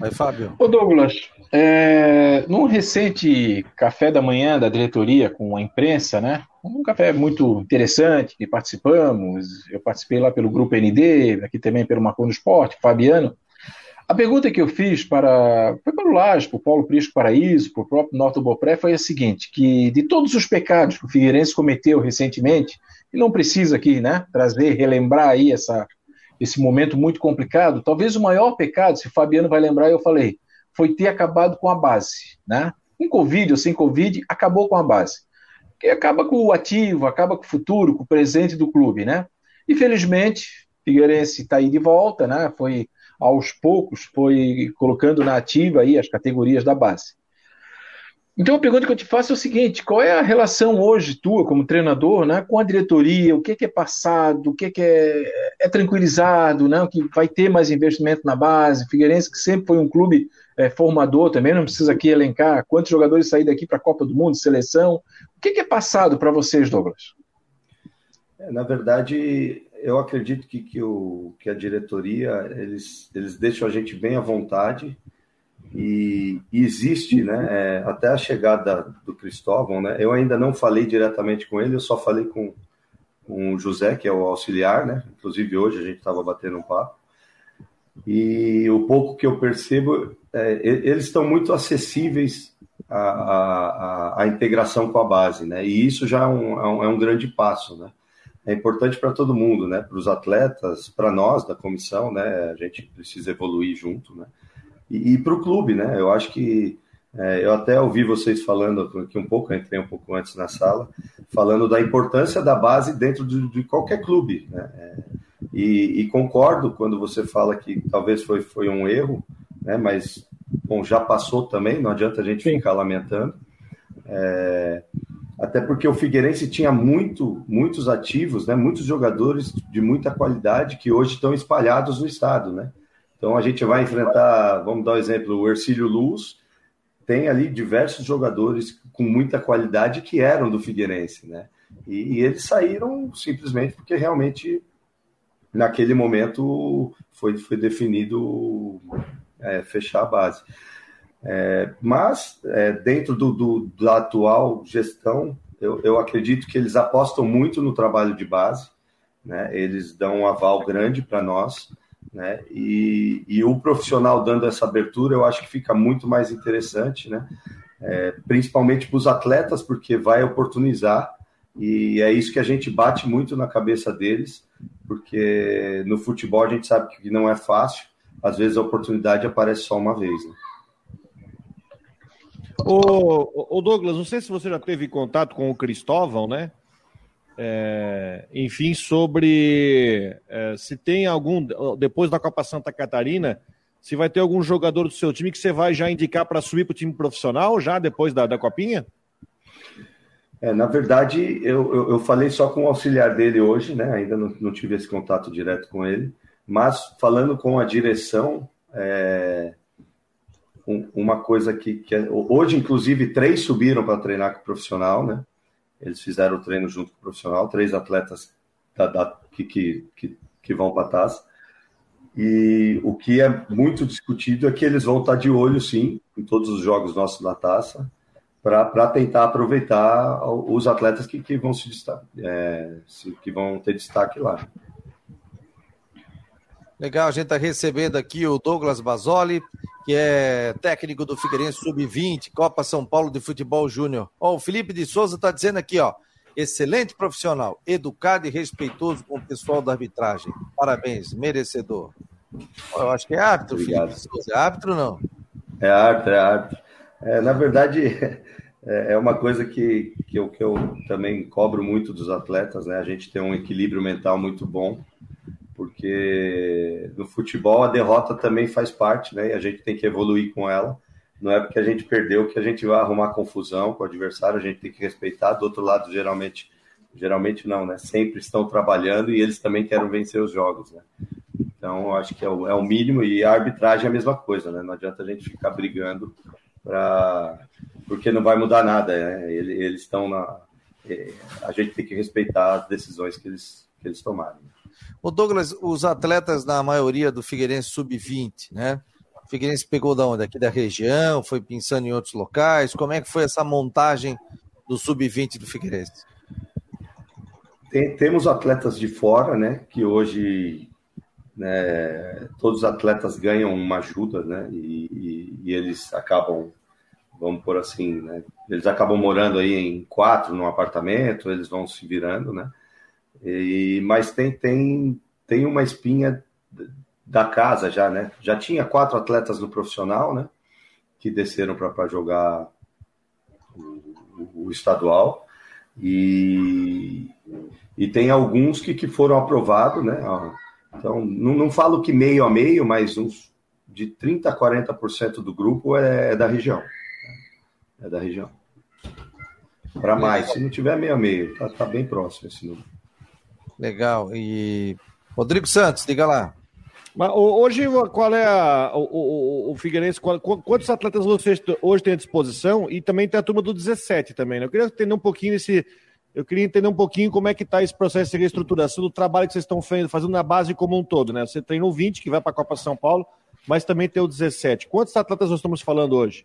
Aí, Fábio. Ô, Douglas, é, num recente café da manhã da diretoria com a imprensa, né? Um café muito interessante que participamos. Eu participei lá pelo Grupo ND, aqui também pelo Marcon do Esporte, Fabiano. A pergunta que eu fiz para foi para o Laje, para o Paulo Prisco Paraíso, para o próprio Norto Bopré foi a seguinte: que de todos os pecados que o Figueirense cometeu recentemente, e não precisa aqui, né, trazer, relembrar aí essa, esse momento muito complicado. Talvez o maior pecado, se o Fabiano vai lembrar, eu falei, foi ter acabado com a base, né? Com Covid ou sem Covid, acabou com a base. Que acaba com o ativo, acaba com o futuro, com o presente do clube, né? Infelizmente, Figueirense está aí de volta, né? Foi aos poucos, foi colocando na ativa aí as categorias da base. Então a pergunta que eu te faço é o seguinte: qual é a relação hoje tua como treinador, né, com a diretoria? O que é, que é passado? O que é, que é, é tranquilizado? Né, que vai ter mais investimento na base? Figueirense que sempre foi um clube é, formador também, não precisa aqui elencar quantos jogadores saíram daqui para a Copa do Mundo, seleção. O que é, que é passado para vocês, Douglas?
É, na verdade, eu acredito que, que, o, que a diretoria eles, eles deixam a gente bem à vontade e, existe, né, é, até a chegada do Cristóvão, né, eu ainda não falei diretamente com ele, eu só falei com, com o José, que é o auxiliar, né, inclusive hoje a gente estava batendo um papo, e o pouco que eu percebo, é, eles estão muito acessíveis à, à, à, integração com a base, né, e isso já é um, é um, é grande passo, né, é importante para todo mundo, né, para os atletas, para nós da comissão, né, a gente precisa evoluir junto, né, e, e para o clube, né? Eu acho que é, eu até ouvi vocês falando aqui um pouco, entrei um pouco antes na sala, falando da importância da base dentro de, de qualquer clube. Né? É, e, e, concordo quando você fala que talvez foi, foi um erro, né? mas bom, já passou também, não adianta a gente Sim. ficar lamentando. É, até porque o Figueirense tinha muito, muitos ativos, né? muitos jogadores de muita qualidade que hoje estão espalhados no estado. Né? Então a gente vai enfrentar, vamos dar o um exemplo, o Ercílio Luz tem ali diversos jogadores com muita qualidade que eram do Figueirense, né? E, e eles saíram simplesmente porque realmente naquele momento foi, foi definido é, fechar a base. É, mas é, dentro do, do, da atual gestão, eu, eu acredito que eles apostam muito no trabalho de base, né? Eles dão um aval grande para nós né? E, e o profissional dando essa abertura, eu acho que fica muito mais interessante, né? É, principalmente para os atletas, porque vai oportunizar, e é isso que a gente bate muito na cabeça deles, porque no futebol a gente sabe que não é fácil, às vezes a oportunidade aparece só uma vez. Né?
O, o Douglas, não sei se você já teve contato com o Cristóvão, né? É, enfim, sobre é, se tem algum, depois da Copa Santa Catarina, se vai ter algum jogador do seu time que você vai já indicar para subir para o time profissional, já depois da, da Copinha?
É, na verdade, eu, eu, eu, falei só com o auxiliar dele hoje, né? Ainda não, não tive esse contato direto com ele, mas falando com a direção, é, um, uma coisa que, que é, hoje, inclusive, três subiram para treinar com o profissional, né? Eles fizeram o treino junto com o profissional, três atletas da, da, que, que, que, que vão para a taça. E o que é muito discutido é que eles vão estar de olho, sim, em todos os jogos nossos na taça, para tentar aproveitar os atletas que, que vão se, é, que vão ter destaque lá.
Legal, a gente está recebendo aqui o Douglas Basoli, que é técnico do Figueirense Sub-20, Copa São Paulo de Futebol Júnior. Ó, o Felipe de Souza está dizendo aqui, ó, excelente profissional, educado e respeitoso com o pessoal da arbitragem. Parabéns, merecedor. Eu acho que é árbitro, Obrigado. Felipe de Souza. É árbitro não?
É árbitro, é árbitro. É, na verdade, é, é uma coisa que, que, eu, que eu também cobro muito dos atletas, né? A gente tem um equilíbrio mental muito bom porque no futebol a derrota também faz parte, né? E a gente tem que evoluir com ela. Não é porque a gente perdeu que a gente vai arrumar confusão com o adversário, a gente tem que respeitar. Do outro lado, geralmente, geralmente não, né? Sempre estão trabalhando e eles também querem vencer os jogos, né? Então, acho que é o, é o mínimo e a arbitragem é a mesma coisa, né? Não adianta a gente ficar brigando para porque não vai mudar nada, né? Eles estão na é, a gente tem que respeitar as decisões que eles que eles tomarem.
O Douglas, os atletas, na maioria do Figueirense sub-20, né? O Figueirense pegou da onde? Aqui da região, foi pensando em outros locais. Como é que foi essa montagem do sub-20 do Figueirense?
Tem, temos atletas de fora, né? Que hoje né, todos os atletas ganham uma ajuda, né? E, e, e, eles acabam, vamos por assim, né? Eles acabam morando aí em quatro num apartamento, eles vão se virando, né? E, mas tem, tem, tem uma espinha da casa já, né? Já tinha quatro atletas no profissional, né? Que desceram para jogar o, o, estadual. E, e tem alguns que, que foram aprovados, né? Então, não, não falo que meio a meio, mas uns de 30% a 40% do grupo é, é da região. É da região. Para mais, se não tiver meio a meio, tá, tá bem próximo esse número.
Legal. E Rodrigo Santos, diga lá.
Mas hoje, qual é a, o, o, o Figueirense? Qual, quantos atletas vocês hoje têm à disposição? E também tem a turma do 17 também, né? Eu queria entender um pouquinho esse. Eu queria entender um pouquinho como é que está esse processo de reestruturação do trabalho que vocês estão fazendo na base como um todo, né? Você treinou 20, que vai para a Copa São Paulo, mas também tem o 17. Quantos atletas nós estamos falando hoje?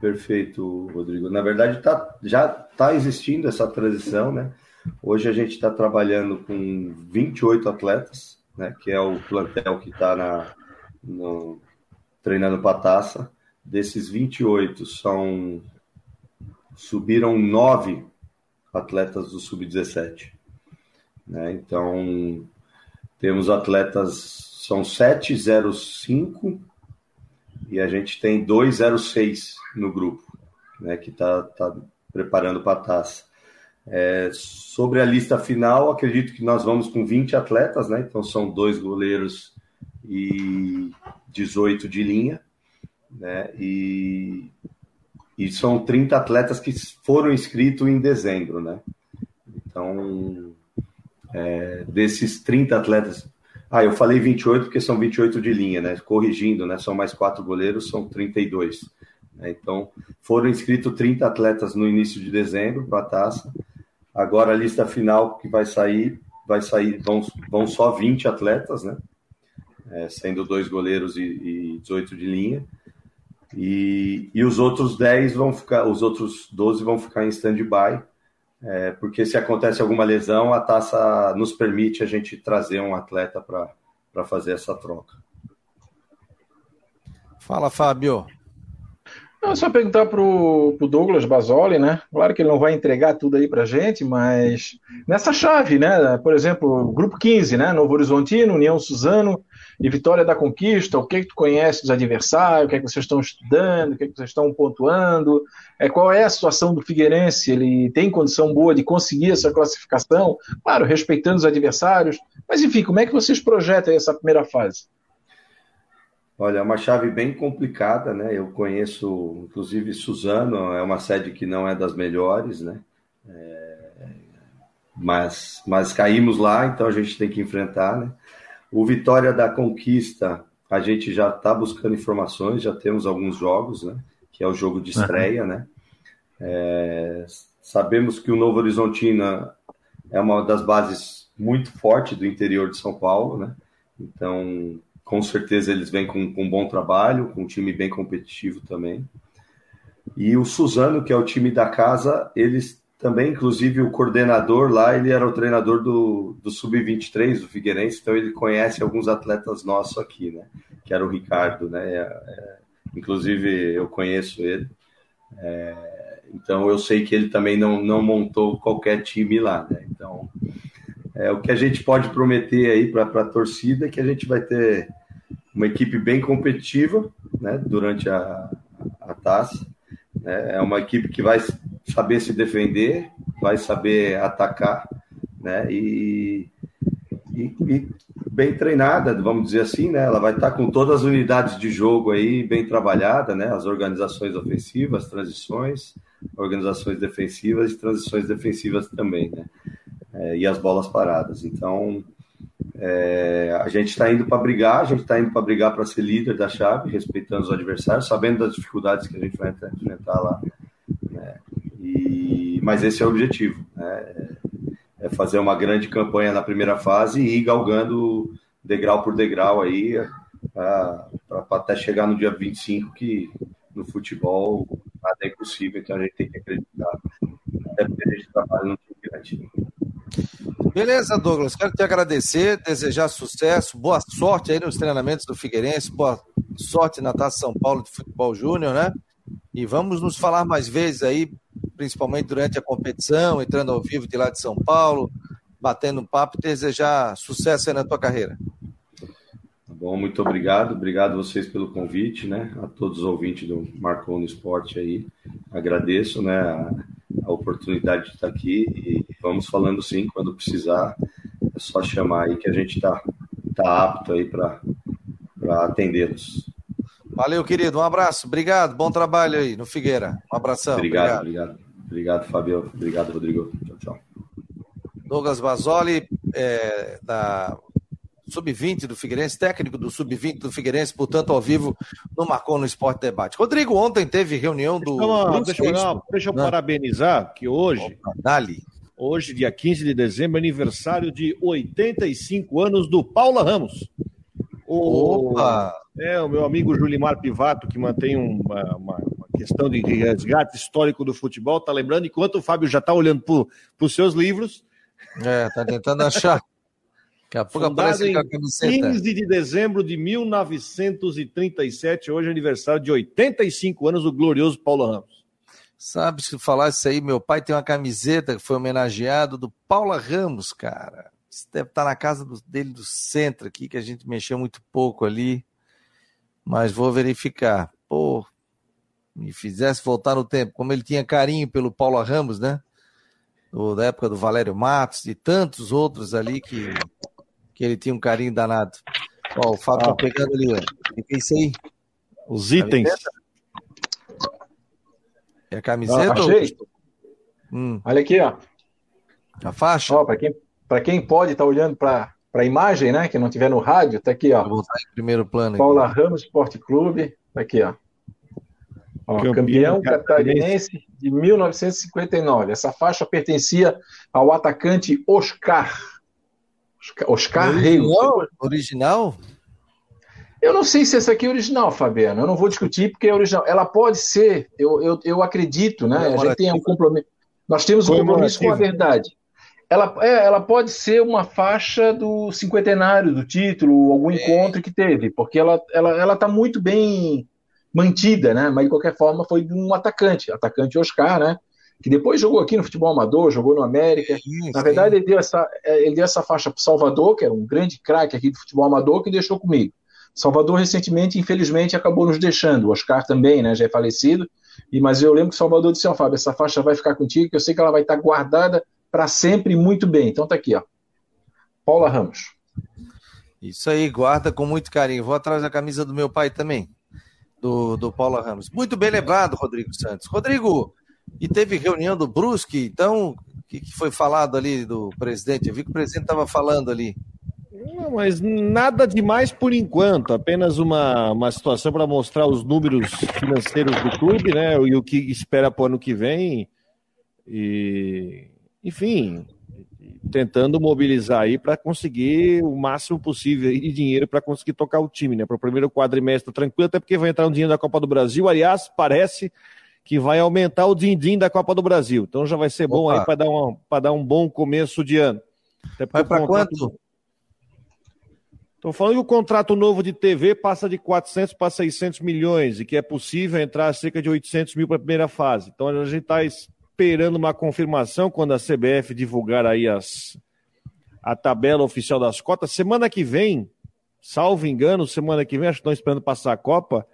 Perfeito, Rodrigo. Na verdade, tá, já está existindo essa transição, né? Hoje a gente está trabalhando com 28 atletas, né, que é o plantel que está treinando para a taça. Desses 28, são, subiram nove atletas do Sub-17. Né? Então, temos atletas, são 705 e a gente tem 206 no grupo, né, que está tá preparando para a taça. É, sobre a lista final, acredito que nós vamos com 20 atletas, né? Então são dois goleiros e 18 de linha, né? E, e são 30 atletas que foram inscritos em dezembro, né? Então, é, desses 30 atletas. Ah, eu falei 28 porque são 28 de linha, né? Corrigindo, né? São mais quatro goleiros, são 32. Né? Então, foram inscritos 30 atletas no início de dezembro para a taça. Agora a lista final que vai sair, vai sair, vão, vão só 20 atletas, né? É, sendo dois goleiros e, e 18 de linha. E, e os outros 10 vão ficar, os outros 12 vão ficar em stand-by, é, porque se acontece alguma lesão, a taça nos permite a gente trazer um atleta para fazer essa troca.
Fala, Fábio.
Não, só perguntar para o Douglas Basoli, né? Claro que ele não vai entregar tudo aí para gente, mas nessa chave, né? Por exemplo, grupo 15, né? Novo Horizontino, União Suzano e Vitória da Conquista. O que, é que tu conhece dos adversários? O que, é que vocês estão estudando? O que, é que vocês estão pontuando? É, qual é a situação do Figueirense? Ele tem condição boa de conseguir essa classificação? Claro, respeitando os adversários. Mas enfim, como é que vocês projetam essa primeira fase?
Olha, é uma chave bem complicada, né? Eu conheço, inclusive, Suzano, é uma sede que não é das melhores, né? É... Mas, mas caímos lá, então a gente tem que enfrentar, né? O Vitória da Conquista, a gente já está buscando informações, já temos alguns jogos, né? Que é o jogo de estreia, uhum. né? É... Sabemos que o Novo Horizontina é uma das bases muito forte do interior de São Paulo, né? Então, com certeza eles vêm com, com um bom trabalho, com um time bem competitivo também. E o Suzano, que é o time da casa, eles também, inclusive o coordenador lá, ele era o treinador do, do Sub-23, do Figueirense, então ele conhece alguns atletas nossos aqui, né? Que era o Ricardo, né? É, é, inclusive eu conheço ele. É, então eu sei que ele também não, não montou qualquer time lá, né? Então é, o que a gente pode prometer aí para a torcida é que a gente vai ter uma equipe bem competitiva né, durante a, a taça. Né, é uma equipe que vai saber se defender, vai saber atacar né, e, e, e bem treinada, vamos dizer assim, né? Ela vai estar com todas as unidades de jogo aí bem trabalhada, né? As organizações ofensivas, transições, organizações defensivas e transições defensivas também, né? É, e as bolas paradas. Então, é, a gente está indo para brigar, a gente está indo para brigar para ser líder da chave, respeitando os adversários, sabendo das dificuldades que a gente vai enfrentar lá. Né? E, mas esse é o objetivo, né? é fazer uma grande campanha na primeira fase e ir galgando degrau por degrau aí, para até chegar no dia 25, que no futebol nada é impossível, então a gente tem que acreditar. Até porque a gente trabalha no time grande.
Beleza, Douglas. Quero te agradecer, desejar sucesso, boa sorte aí nos treinamentos do Figueirense, boa sorte na Taça São Paulo de Futebol Júnior, né? E vamos nos falar mais vezes aí, principalmente durante a competição, entrando ao vivo de lá de São Paulo, batendo um papo e desejar sucesso aí na tua carreira.
Tá bom, muito obrigado. Obrigado a vocês pelo convite, né? A todos os ouvintes do Marcou no Esporte aí. Agradeço, né? A, a oportunidade de estar aqui e vamos falando sim, quando precisar, é só chamar aí que a gente está tá apto aí para atendê-los.
Valeu, querido. Um abraço. Obrigado. Bom trabalho aí no Figueira. Um abração.
Obrigado, obrigado. Obrigado, obrigado Fabio. Obrigado, Rodrigo. Tchau, tchau.
Douglas Basoli, é, da Sub-20 do Figueirense, técnico do Sub-20 do Figueirense, portanto, ao vivo no Marcou no Esporte Debate. Rodrigo, ontem teve reunião do.
Deixa, eu, deixa, deixa eu parabenizar que hoje.
Opa, Dali.
Hoje, dia 15 de dezembro, aniversário de 85 anos do Paula Ramos. O, Opa! É, o meu amigo Julimar Pivato, que mantém uma, uma, uma questão de resgate histórico do futebol, tá lembrando, enquanto o Fábio já está olhando para os seus livros.
É, tá tentando achar.
Daqui a pouco aparece camiseta. 15 de dezembro de 1937, hoje é aniversário de 85 anos do glorioso Paulo Ramos.
Sabe, se falar isso aí, meu pai tem uma camiseta que foi homenageado do Paula Ramos, cara. Isso deve estar na casa do, dele do centro aqui, que a gente mexeu muito pouco ali. mas vou verificar. Pô, me fizesse voltar no tempo, como ele tinha carinho pelo Paulo Ramos, né? Do, da época do Valério Matos e tantos outros ali que, que ele tinha um carinho danado. Ó, o Fábio tá ah. tá pegando ali, ó. O que é isso aí?
Os itens.
É a camiseta? Ah,
achei. Hum. Olha aqui, ó.
A faixa?
Para quem, quem pode estar tá olhando para a imagem, né? Que não tiver no rádio, tá aqui, ó.
Vou botar em primeiro plano.
Paula aqui. Ramos Esporte Clube, tá aqui, ó. ó campeão, campeão catarinense de 1959. Essa faixa pertencia ao atacante Oscar. Oscar Reis.
Original?
Eu não sei se essa aqui é original, Fabiano. Eu não vou discutir porque é original. Ela pode ser, eu, eu, eu acredito, né? A gente tem um compromisso. Nós temos um compromisso com a verdade. Ela, é, ela pode ser uma faixa do cinquentenário do título, algum é. encontro que teve, porque ela está ela, ela tá muito bem mantida, né? Mas de qualquer forma foi de um atacante, atacante Oscar, né? Que depois jogou aqui no futebol amador, jogou no América. Sim, Na verdade, ele deu, essa, é, ele deu essa faixa para Salvador, que era um grande craque aqui do futebol amador, que deixou comigo. Salvador recentemente, infelizmente, acabou nos deixando. O Oscar também, né? Já é falecido. E mas eu lembro que Salvador disse, ó, oh, Fábio, essa faixa vai ficar contigo, que eu sei que ela vai estar guardada para sempre muito bem. Então tá aqui, ó. Paula Ramos.
Isso aí, guarda com muito carinho. Vou atrás da camisa do meu pai também, do, do Paula Ramos. Muito bem lembrado, Rodrigo Santos. Rodrigo, e teve reunião do Brusque, então, o que, que foi falado ali do presidente? Eu vi que o presidente estava falando ali.
Não, mas nada demais por enquanto, apenas uma, uma situação para mostrar os números financeiros do clube, né? E o que espera para o ano que vem. E, enfim, tentando mobilizar aí para conseguir o máximo possível de dinheiro para conseguir tocar o time, né? Para o primeiro quadrimestre tranquilo, até porque vai entrar um dinheiro da Copa do Brasil. Aliás, parece que vai aumentar o din-din da Copa do Brasil. Então já vai ser bom Opa. aí para dar, uma, dar um bom começo de ano.
vai para quanto?
Estou falando que o contrato novo de TV passa de 400 para 600 milhões e que é possível entrar cerca de 800 mil para a primeira fase. Então a gente está esperando uma confirmação quando a CBF divulgar aí as, a tabela oficial das cotas. Semana que vem, salvo engano, semana que vem, acho que estão esperando passar a Copa.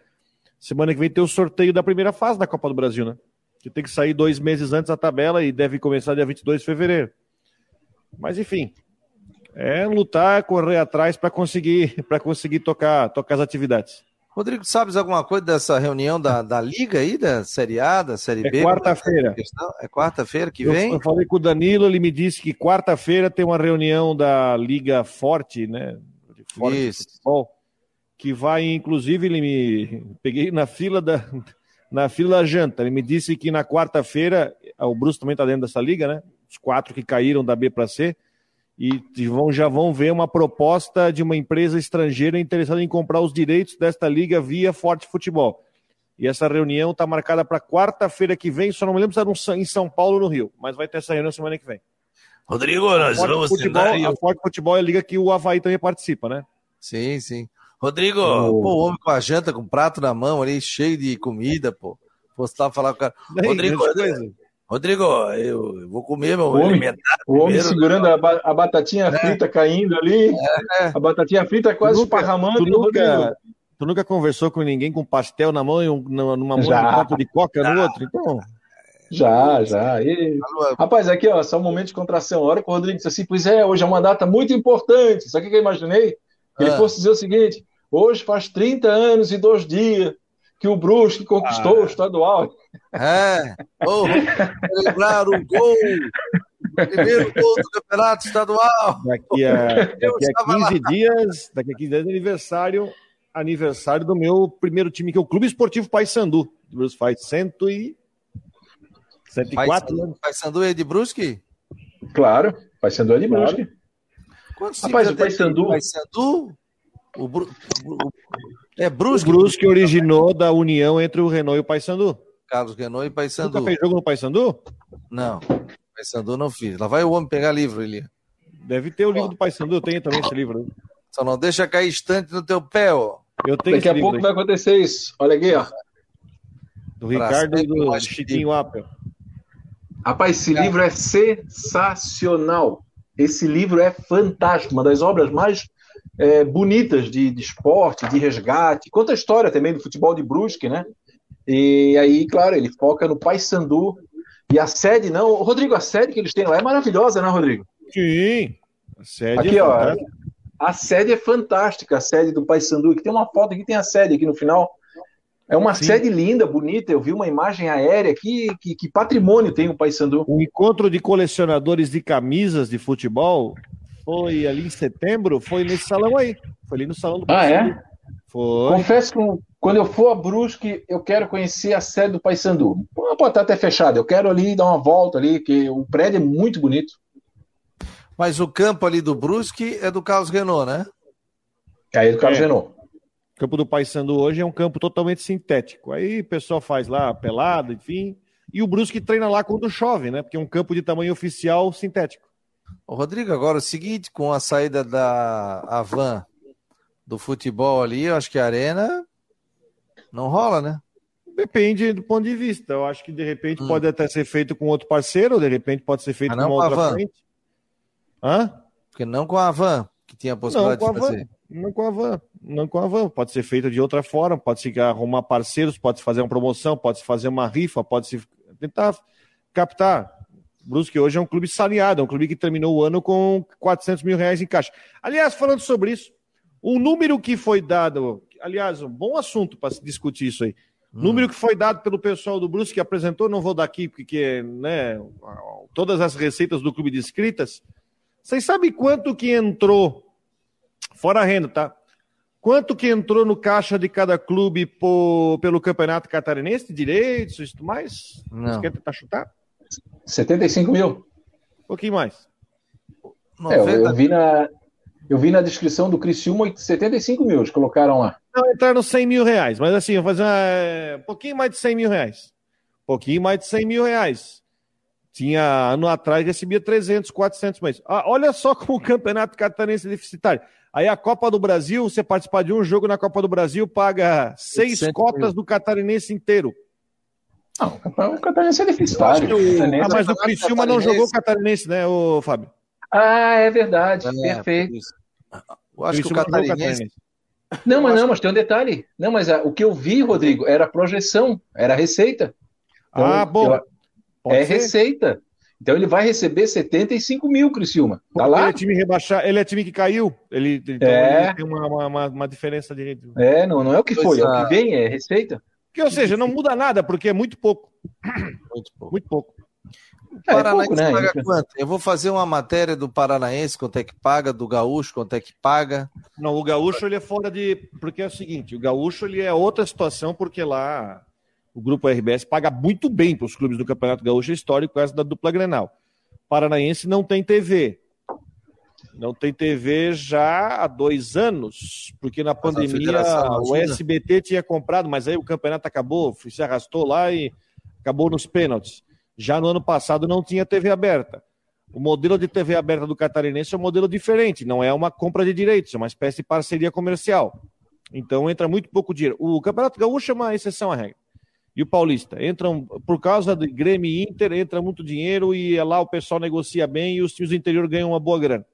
Semana que vem tem o sorteio da primeira fase da Copa do Brasil, né? Que tem que sair dois meses antes a tabela e deve começar dia 22 de fevereiro. Mas enfim, é lutar, correr atrás para conseguir, para conseguir tocar, tocar as atividades.
Rodrigo, sabes alguma coisa dessa reunião da, da Liga aí, da Série A, da Série
é
B?
Quarta-feira.
É quarta-feira que vem?
Eu, falei com o Danilo, ele me disse que quarta-feira tem uma reunião da Liga Forte, né?
Forte Isso.
Futebol, que vai, inclusive, ele me peguei na fila da na fila da janta. Ele me disse que na quarta-feira, o Bruce também está dentro dessa liga, né? Os quatro que caíram da B para C e vão, já vão ver uma proposta de uma empresa estrangeira interessada em comprar os direitos desta liga via Forte Futebol. E essa reunião está marcada para quarta-feira que vem, só não me lembro se era em São Paulo ou no Rio, mas vai ter essa reunião semana que vem.
Rodrigo, nós
a
vamos
futebol, A Forte Futebol é a liga que o Havaí também participa, né?
Sim, sim. Rodrigo, o... pô, o homem com a janta, com o prato na mão ali, cheio de comida, pô. Postar falar com o cara. Rodrigo, Rodrigo, eu, vou comer meu
o homem, O homem segurando a, a batatinha é. frita caindo ali, é. a batatinha frita quase nunca, esparramando.
Tu nunca, tu nunca conversou com ninguém com pastel na mão e um, numa mão já. um copo de coca no outro? Então...
Já, já. E... Rapaz, aqui, ó, só um momento de contração. A hora que o Rodrigo disse assim, pois é, hoje é uma data muito importante. Sabe o que eu imaginei? Que ele ah. fosse dizer o seguinte, hoje faz 30 anos e dois dias que o Brusque conquistou ah. o estadual.
É, oh, lembrar o gol, o primeiro gol do campeonato estadual.
Daqui a, daqui a 15 dias, daqui a 15 dias, aniversário, aniversário do meu primeiro time, que é o Clube Esportivo Paysandu. O Brusque faz cento e... 104.
Paysandu é de Brusque?
Claro, Paysandu é de Brusque.
Quantos Rapaz, o Paysandu... Paysandu o, Bru...
É Brusque. O Brusque originou da união entre o Renault e o Paysandu.
Carlos Renault e Paysandu. Nunca
fez jogo no Paysandu?
Não, Paysandu não fiz. Lá vai o homem pegar livro, Eli.
Deve ter o livro do Paysandu, eu tenho também esse livro.
Só não deixa cair estante no teu pé, ó.
Eu tenho Daqui a pouco aí. vai acontecer isso. Olha aqui, ó.
Do Ricardo e do Chiquinho Apple.
Rapaz, esse livro é sensacional. Esse livro é fantástico, uma das obras mais é, bonitas de, de esporte, de resgate. Conta a história também do futebol de Brusque, né? E aí, claro, ele foca no Paysandu. E a sede, não. Rodrigo, a sede que eles têm lá é maravilhosa, né, Rodrigo?
Sim.
A sede aqui, é ó. A sede é fantástica, a sede do Paysandu. Que tem uma foto aqui, tem a sede aqui no final. É uma Sim. sede linda, bonita. Eu vi uma imagem aérea aqui. Que, que patrimônio tem o Paysandu?
O encontro de colecionadores de camisas de futebol foi ali em setembro. Foi nesse salão aí. Foi ali no salão do
Ah, é? Foi. Confesso que quando eu for a Brusque, eu quero conhecer a sede do Paysandu. Pode estar até fechado. Eu quero ali dar uma volta ali, que o prédio é muito bonito.
Mas o campo ali do Brusque é do Carlos Renault, né?
É, é do Carlos é. Renault.
O campo do Paysandu hoje é um campo totalmente sintético. Aí o pessoal faz lá pelado, enfim. E o Brusque treina lá quando chove, né? Porque é um campo de tamanho oficial sintético.
Ô, Rodrigo, agora o seguinte, com a saída da Avan do futebol ali, eu acho que a Arena não rola, né?
Depende do ponto de vista. Eu acho que de repente hum. pode até ser feito com outro parceiro, ou de repente pode ser feito com uma outra frente.
Hã? Porque não com a Van, que tinha a possibilidade
não
de fazer.
Não com a Van, não com a Van. Pode ser feito de outra forma, pode se arrumar parceiros, pode se fazer uma promoção, pode se fazer uma rifa, pode se tentar captar. Brusque hoje é um clube saneado, é um clube que terminou o ano com 400 mil reais em caixa. Aliás, falando sobre isso, o número que foi dado, aliás, um bom assunto para se discutir isso aí. Hum. Número que foi dado pelo pessoal do Brusque que apresentou, não vou dar aqui porque né, todas as receitas do clube descritas, vocês sabem quanto que entrou, fora a renda, tá? Quanto que entrou no caixa de cada clube por, pelo Campeonato Catarinense de direitos e tudo mais?
Não. Você
quer tentar chutar?
75 mil.
Um pouquinho mais.
É, eu, eu, vi na, eu vi na descrição do Criciúma 75 mil, eles colocaram lá.
Não, entraram 100 mil reais, mas assim, eu vou fazer uma, um pouquinho mais de 100 mil reais. Um pouquinho mais de 100 mil reais. Tinha ano atrás recebia 300, 400 mais. Ah, olha só como o campeonato catarinense é deficitário. Aí a Copa do Brasil, você participar de um jogo na Copa do Brasil, paga seis cotas mil. do catarinense inteiro.
Não, o catarinense é deficitário. O...
Ah, mas o Criciúma não jogou catarinense, né, o Fábio?
Ah, é verdade. É, Perfeito.
Eu acho que o catarinense...
Não, mas não, mas tem um detalhe. Não, mas a, o que eu vi, Rodrigo, era projeção, era receita.
Então, ah, bom.
Eu, é ser? receita. Então ele vai receber 75 mil, Criciúma. Tá lá?
Ele é time rebaixar, ele é time que caiu. Ele, então é. ele tem uma, uma, uma, diferença de.
É, não, não é o que foi, é o que vem, é receita.
Que, ou seja, não muda nada, porque é muito pouco. Muito pouco. Muito pouco.
O Paranaense é, é pouco, né? paga quanto? Eu vou fazer uma matéria do Paranaense, quanto é que paga, do Gaúcho, quanto é que paga.
Não, o Gaúcho ele é fora de. Porque é o seguinte, o Gaúcho ele é outra situação, porque lá o grupo RBS paga muito bem para os clubes do Campeonato Gaúcho histórico, essa da dupla Grenal. Paranaense não tem TV. Não tem TV já há dois anos, porque na pandemia o SBT tinha comprado, mas aí o campeonato acabou, se arrastou lá e acabou nos pênaltis. Já no ano passado não tinha TV aberta. O modelo de TV aberta do catarinense é um modelo diferente, não é uma compra de direitos, é uma espécie de parceria comercial. Então entra muito pouco dinheiro. O Campeonato Gaúcho é uma exceção à regra e o Paulista. Entram, por causa do Grêmio e Inter, entra muito dinheiro e lá o pessoal negocia bem e os times do interior ganham uma boa grana.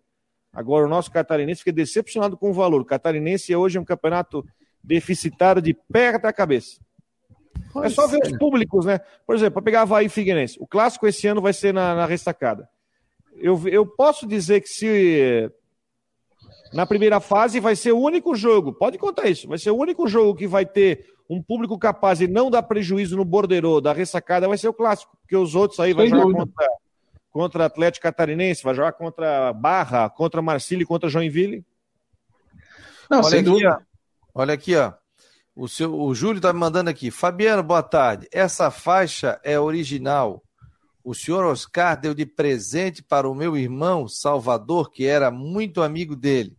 Agora, o nosso catarinense fica decepcionado com o valor. O catarinense hoje é um campeonato deficitário de perto da cabeça. Pois é só ver os públicos, né? Por exemplo, para pegar Havaí e Figueirense. O clássico esse ano vai ser na, na restacada. Eu, eu posso dizer que se na primeira fase vai ser o único jogo, pode contar isso, vai ser o único jogo que vai ter um público capaz de não dar prejuízo no borderô da ressacada, vai ser o clássico, porque os outros aí vai jogar contra, contra Atlético Catarinense, vai jogar contra Barra, contra Marcílio, contra Joinville.
Não, olha aqui, ó. olha aqui, ó. O, seu, o Júlio está me mandando aqui. Fabiano, boa tarde. Essa faixa é original. O senhor Oscar deu de presente para o meu irmão Salvador, que era muito amigo dele.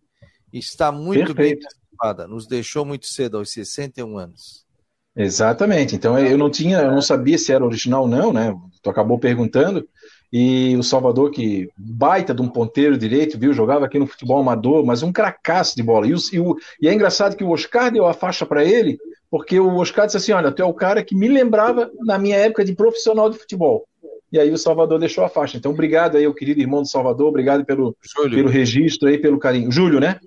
Está muito Perfeito. bem participada. Nos deixou muito cedo, aos 61 anos.
Exatamente. Então eu não tinha, eu não sabia se era original ou não, né? Tu acabou perguntando. E o Salvador, que baita de um ponteiro direito, viu? Jogava aqui no futebol amador, mas um cracaço de bola. E, o, e, o, e é engraçado que o Oscar deu a faixa para ele, porque o Oscar disse assim: Olha, tu é o cara que me lembrava na minha época de profissional de futebol. E aí o Salvador deixou a faixa. Então, obrigado aí, o querido irmão do Salvador, obrigado pelo, pelo registro aí, pelo carinho. Júlio, né?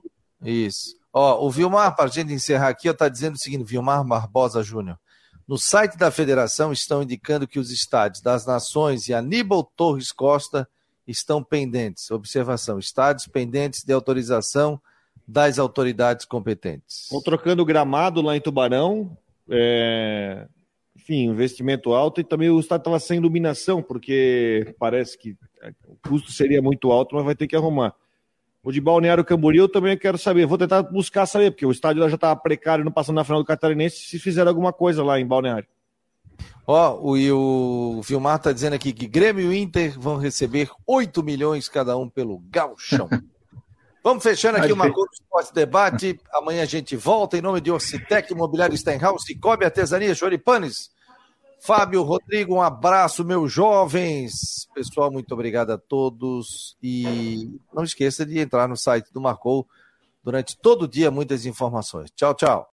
Isso. Ó, o Vilmar, para a gente encerrar aqui, está dizendo o seguinte: Vilmar Barbosa Júnior. No site da federação estão indicando que os estádios das Nações e Aníbal Torres Costa estão pendentes. Observação: estádios pendentes de autorização das autoridades competentes.
Estão trocando gramado lá em Tubarão. É... Enfim, investimento alto e também o estádio estava sem iluminação, porque parece que o custo seria muito alto, mas vai ter que arrumar. O de Balneário Camboriú também quero saber. Vou tentar buscar saber, porque o estádio lá já estava precário, não passando na final do Catarinense, se fizeram alguma coisa lá em Balneário.
Ó, oh, o, o Vilmar está dizendo aqui que Grêmio e Inter vão receber 8 milhões cada um pelo Galchão. Vamos fechando aqui o Marcou Esporte Debate. Amanhã a gente volta em nome de Orcitec, Imobiliário Stenhouse, Cicobi Artesania, Choripanes. Fábio, Rodrigo, um abraço, meus jovens. Pessoal, muito obrigado a todos. E não esqueça de entrar no site do Marcou durante todo o dia, muitas informações. Tchau, tchau.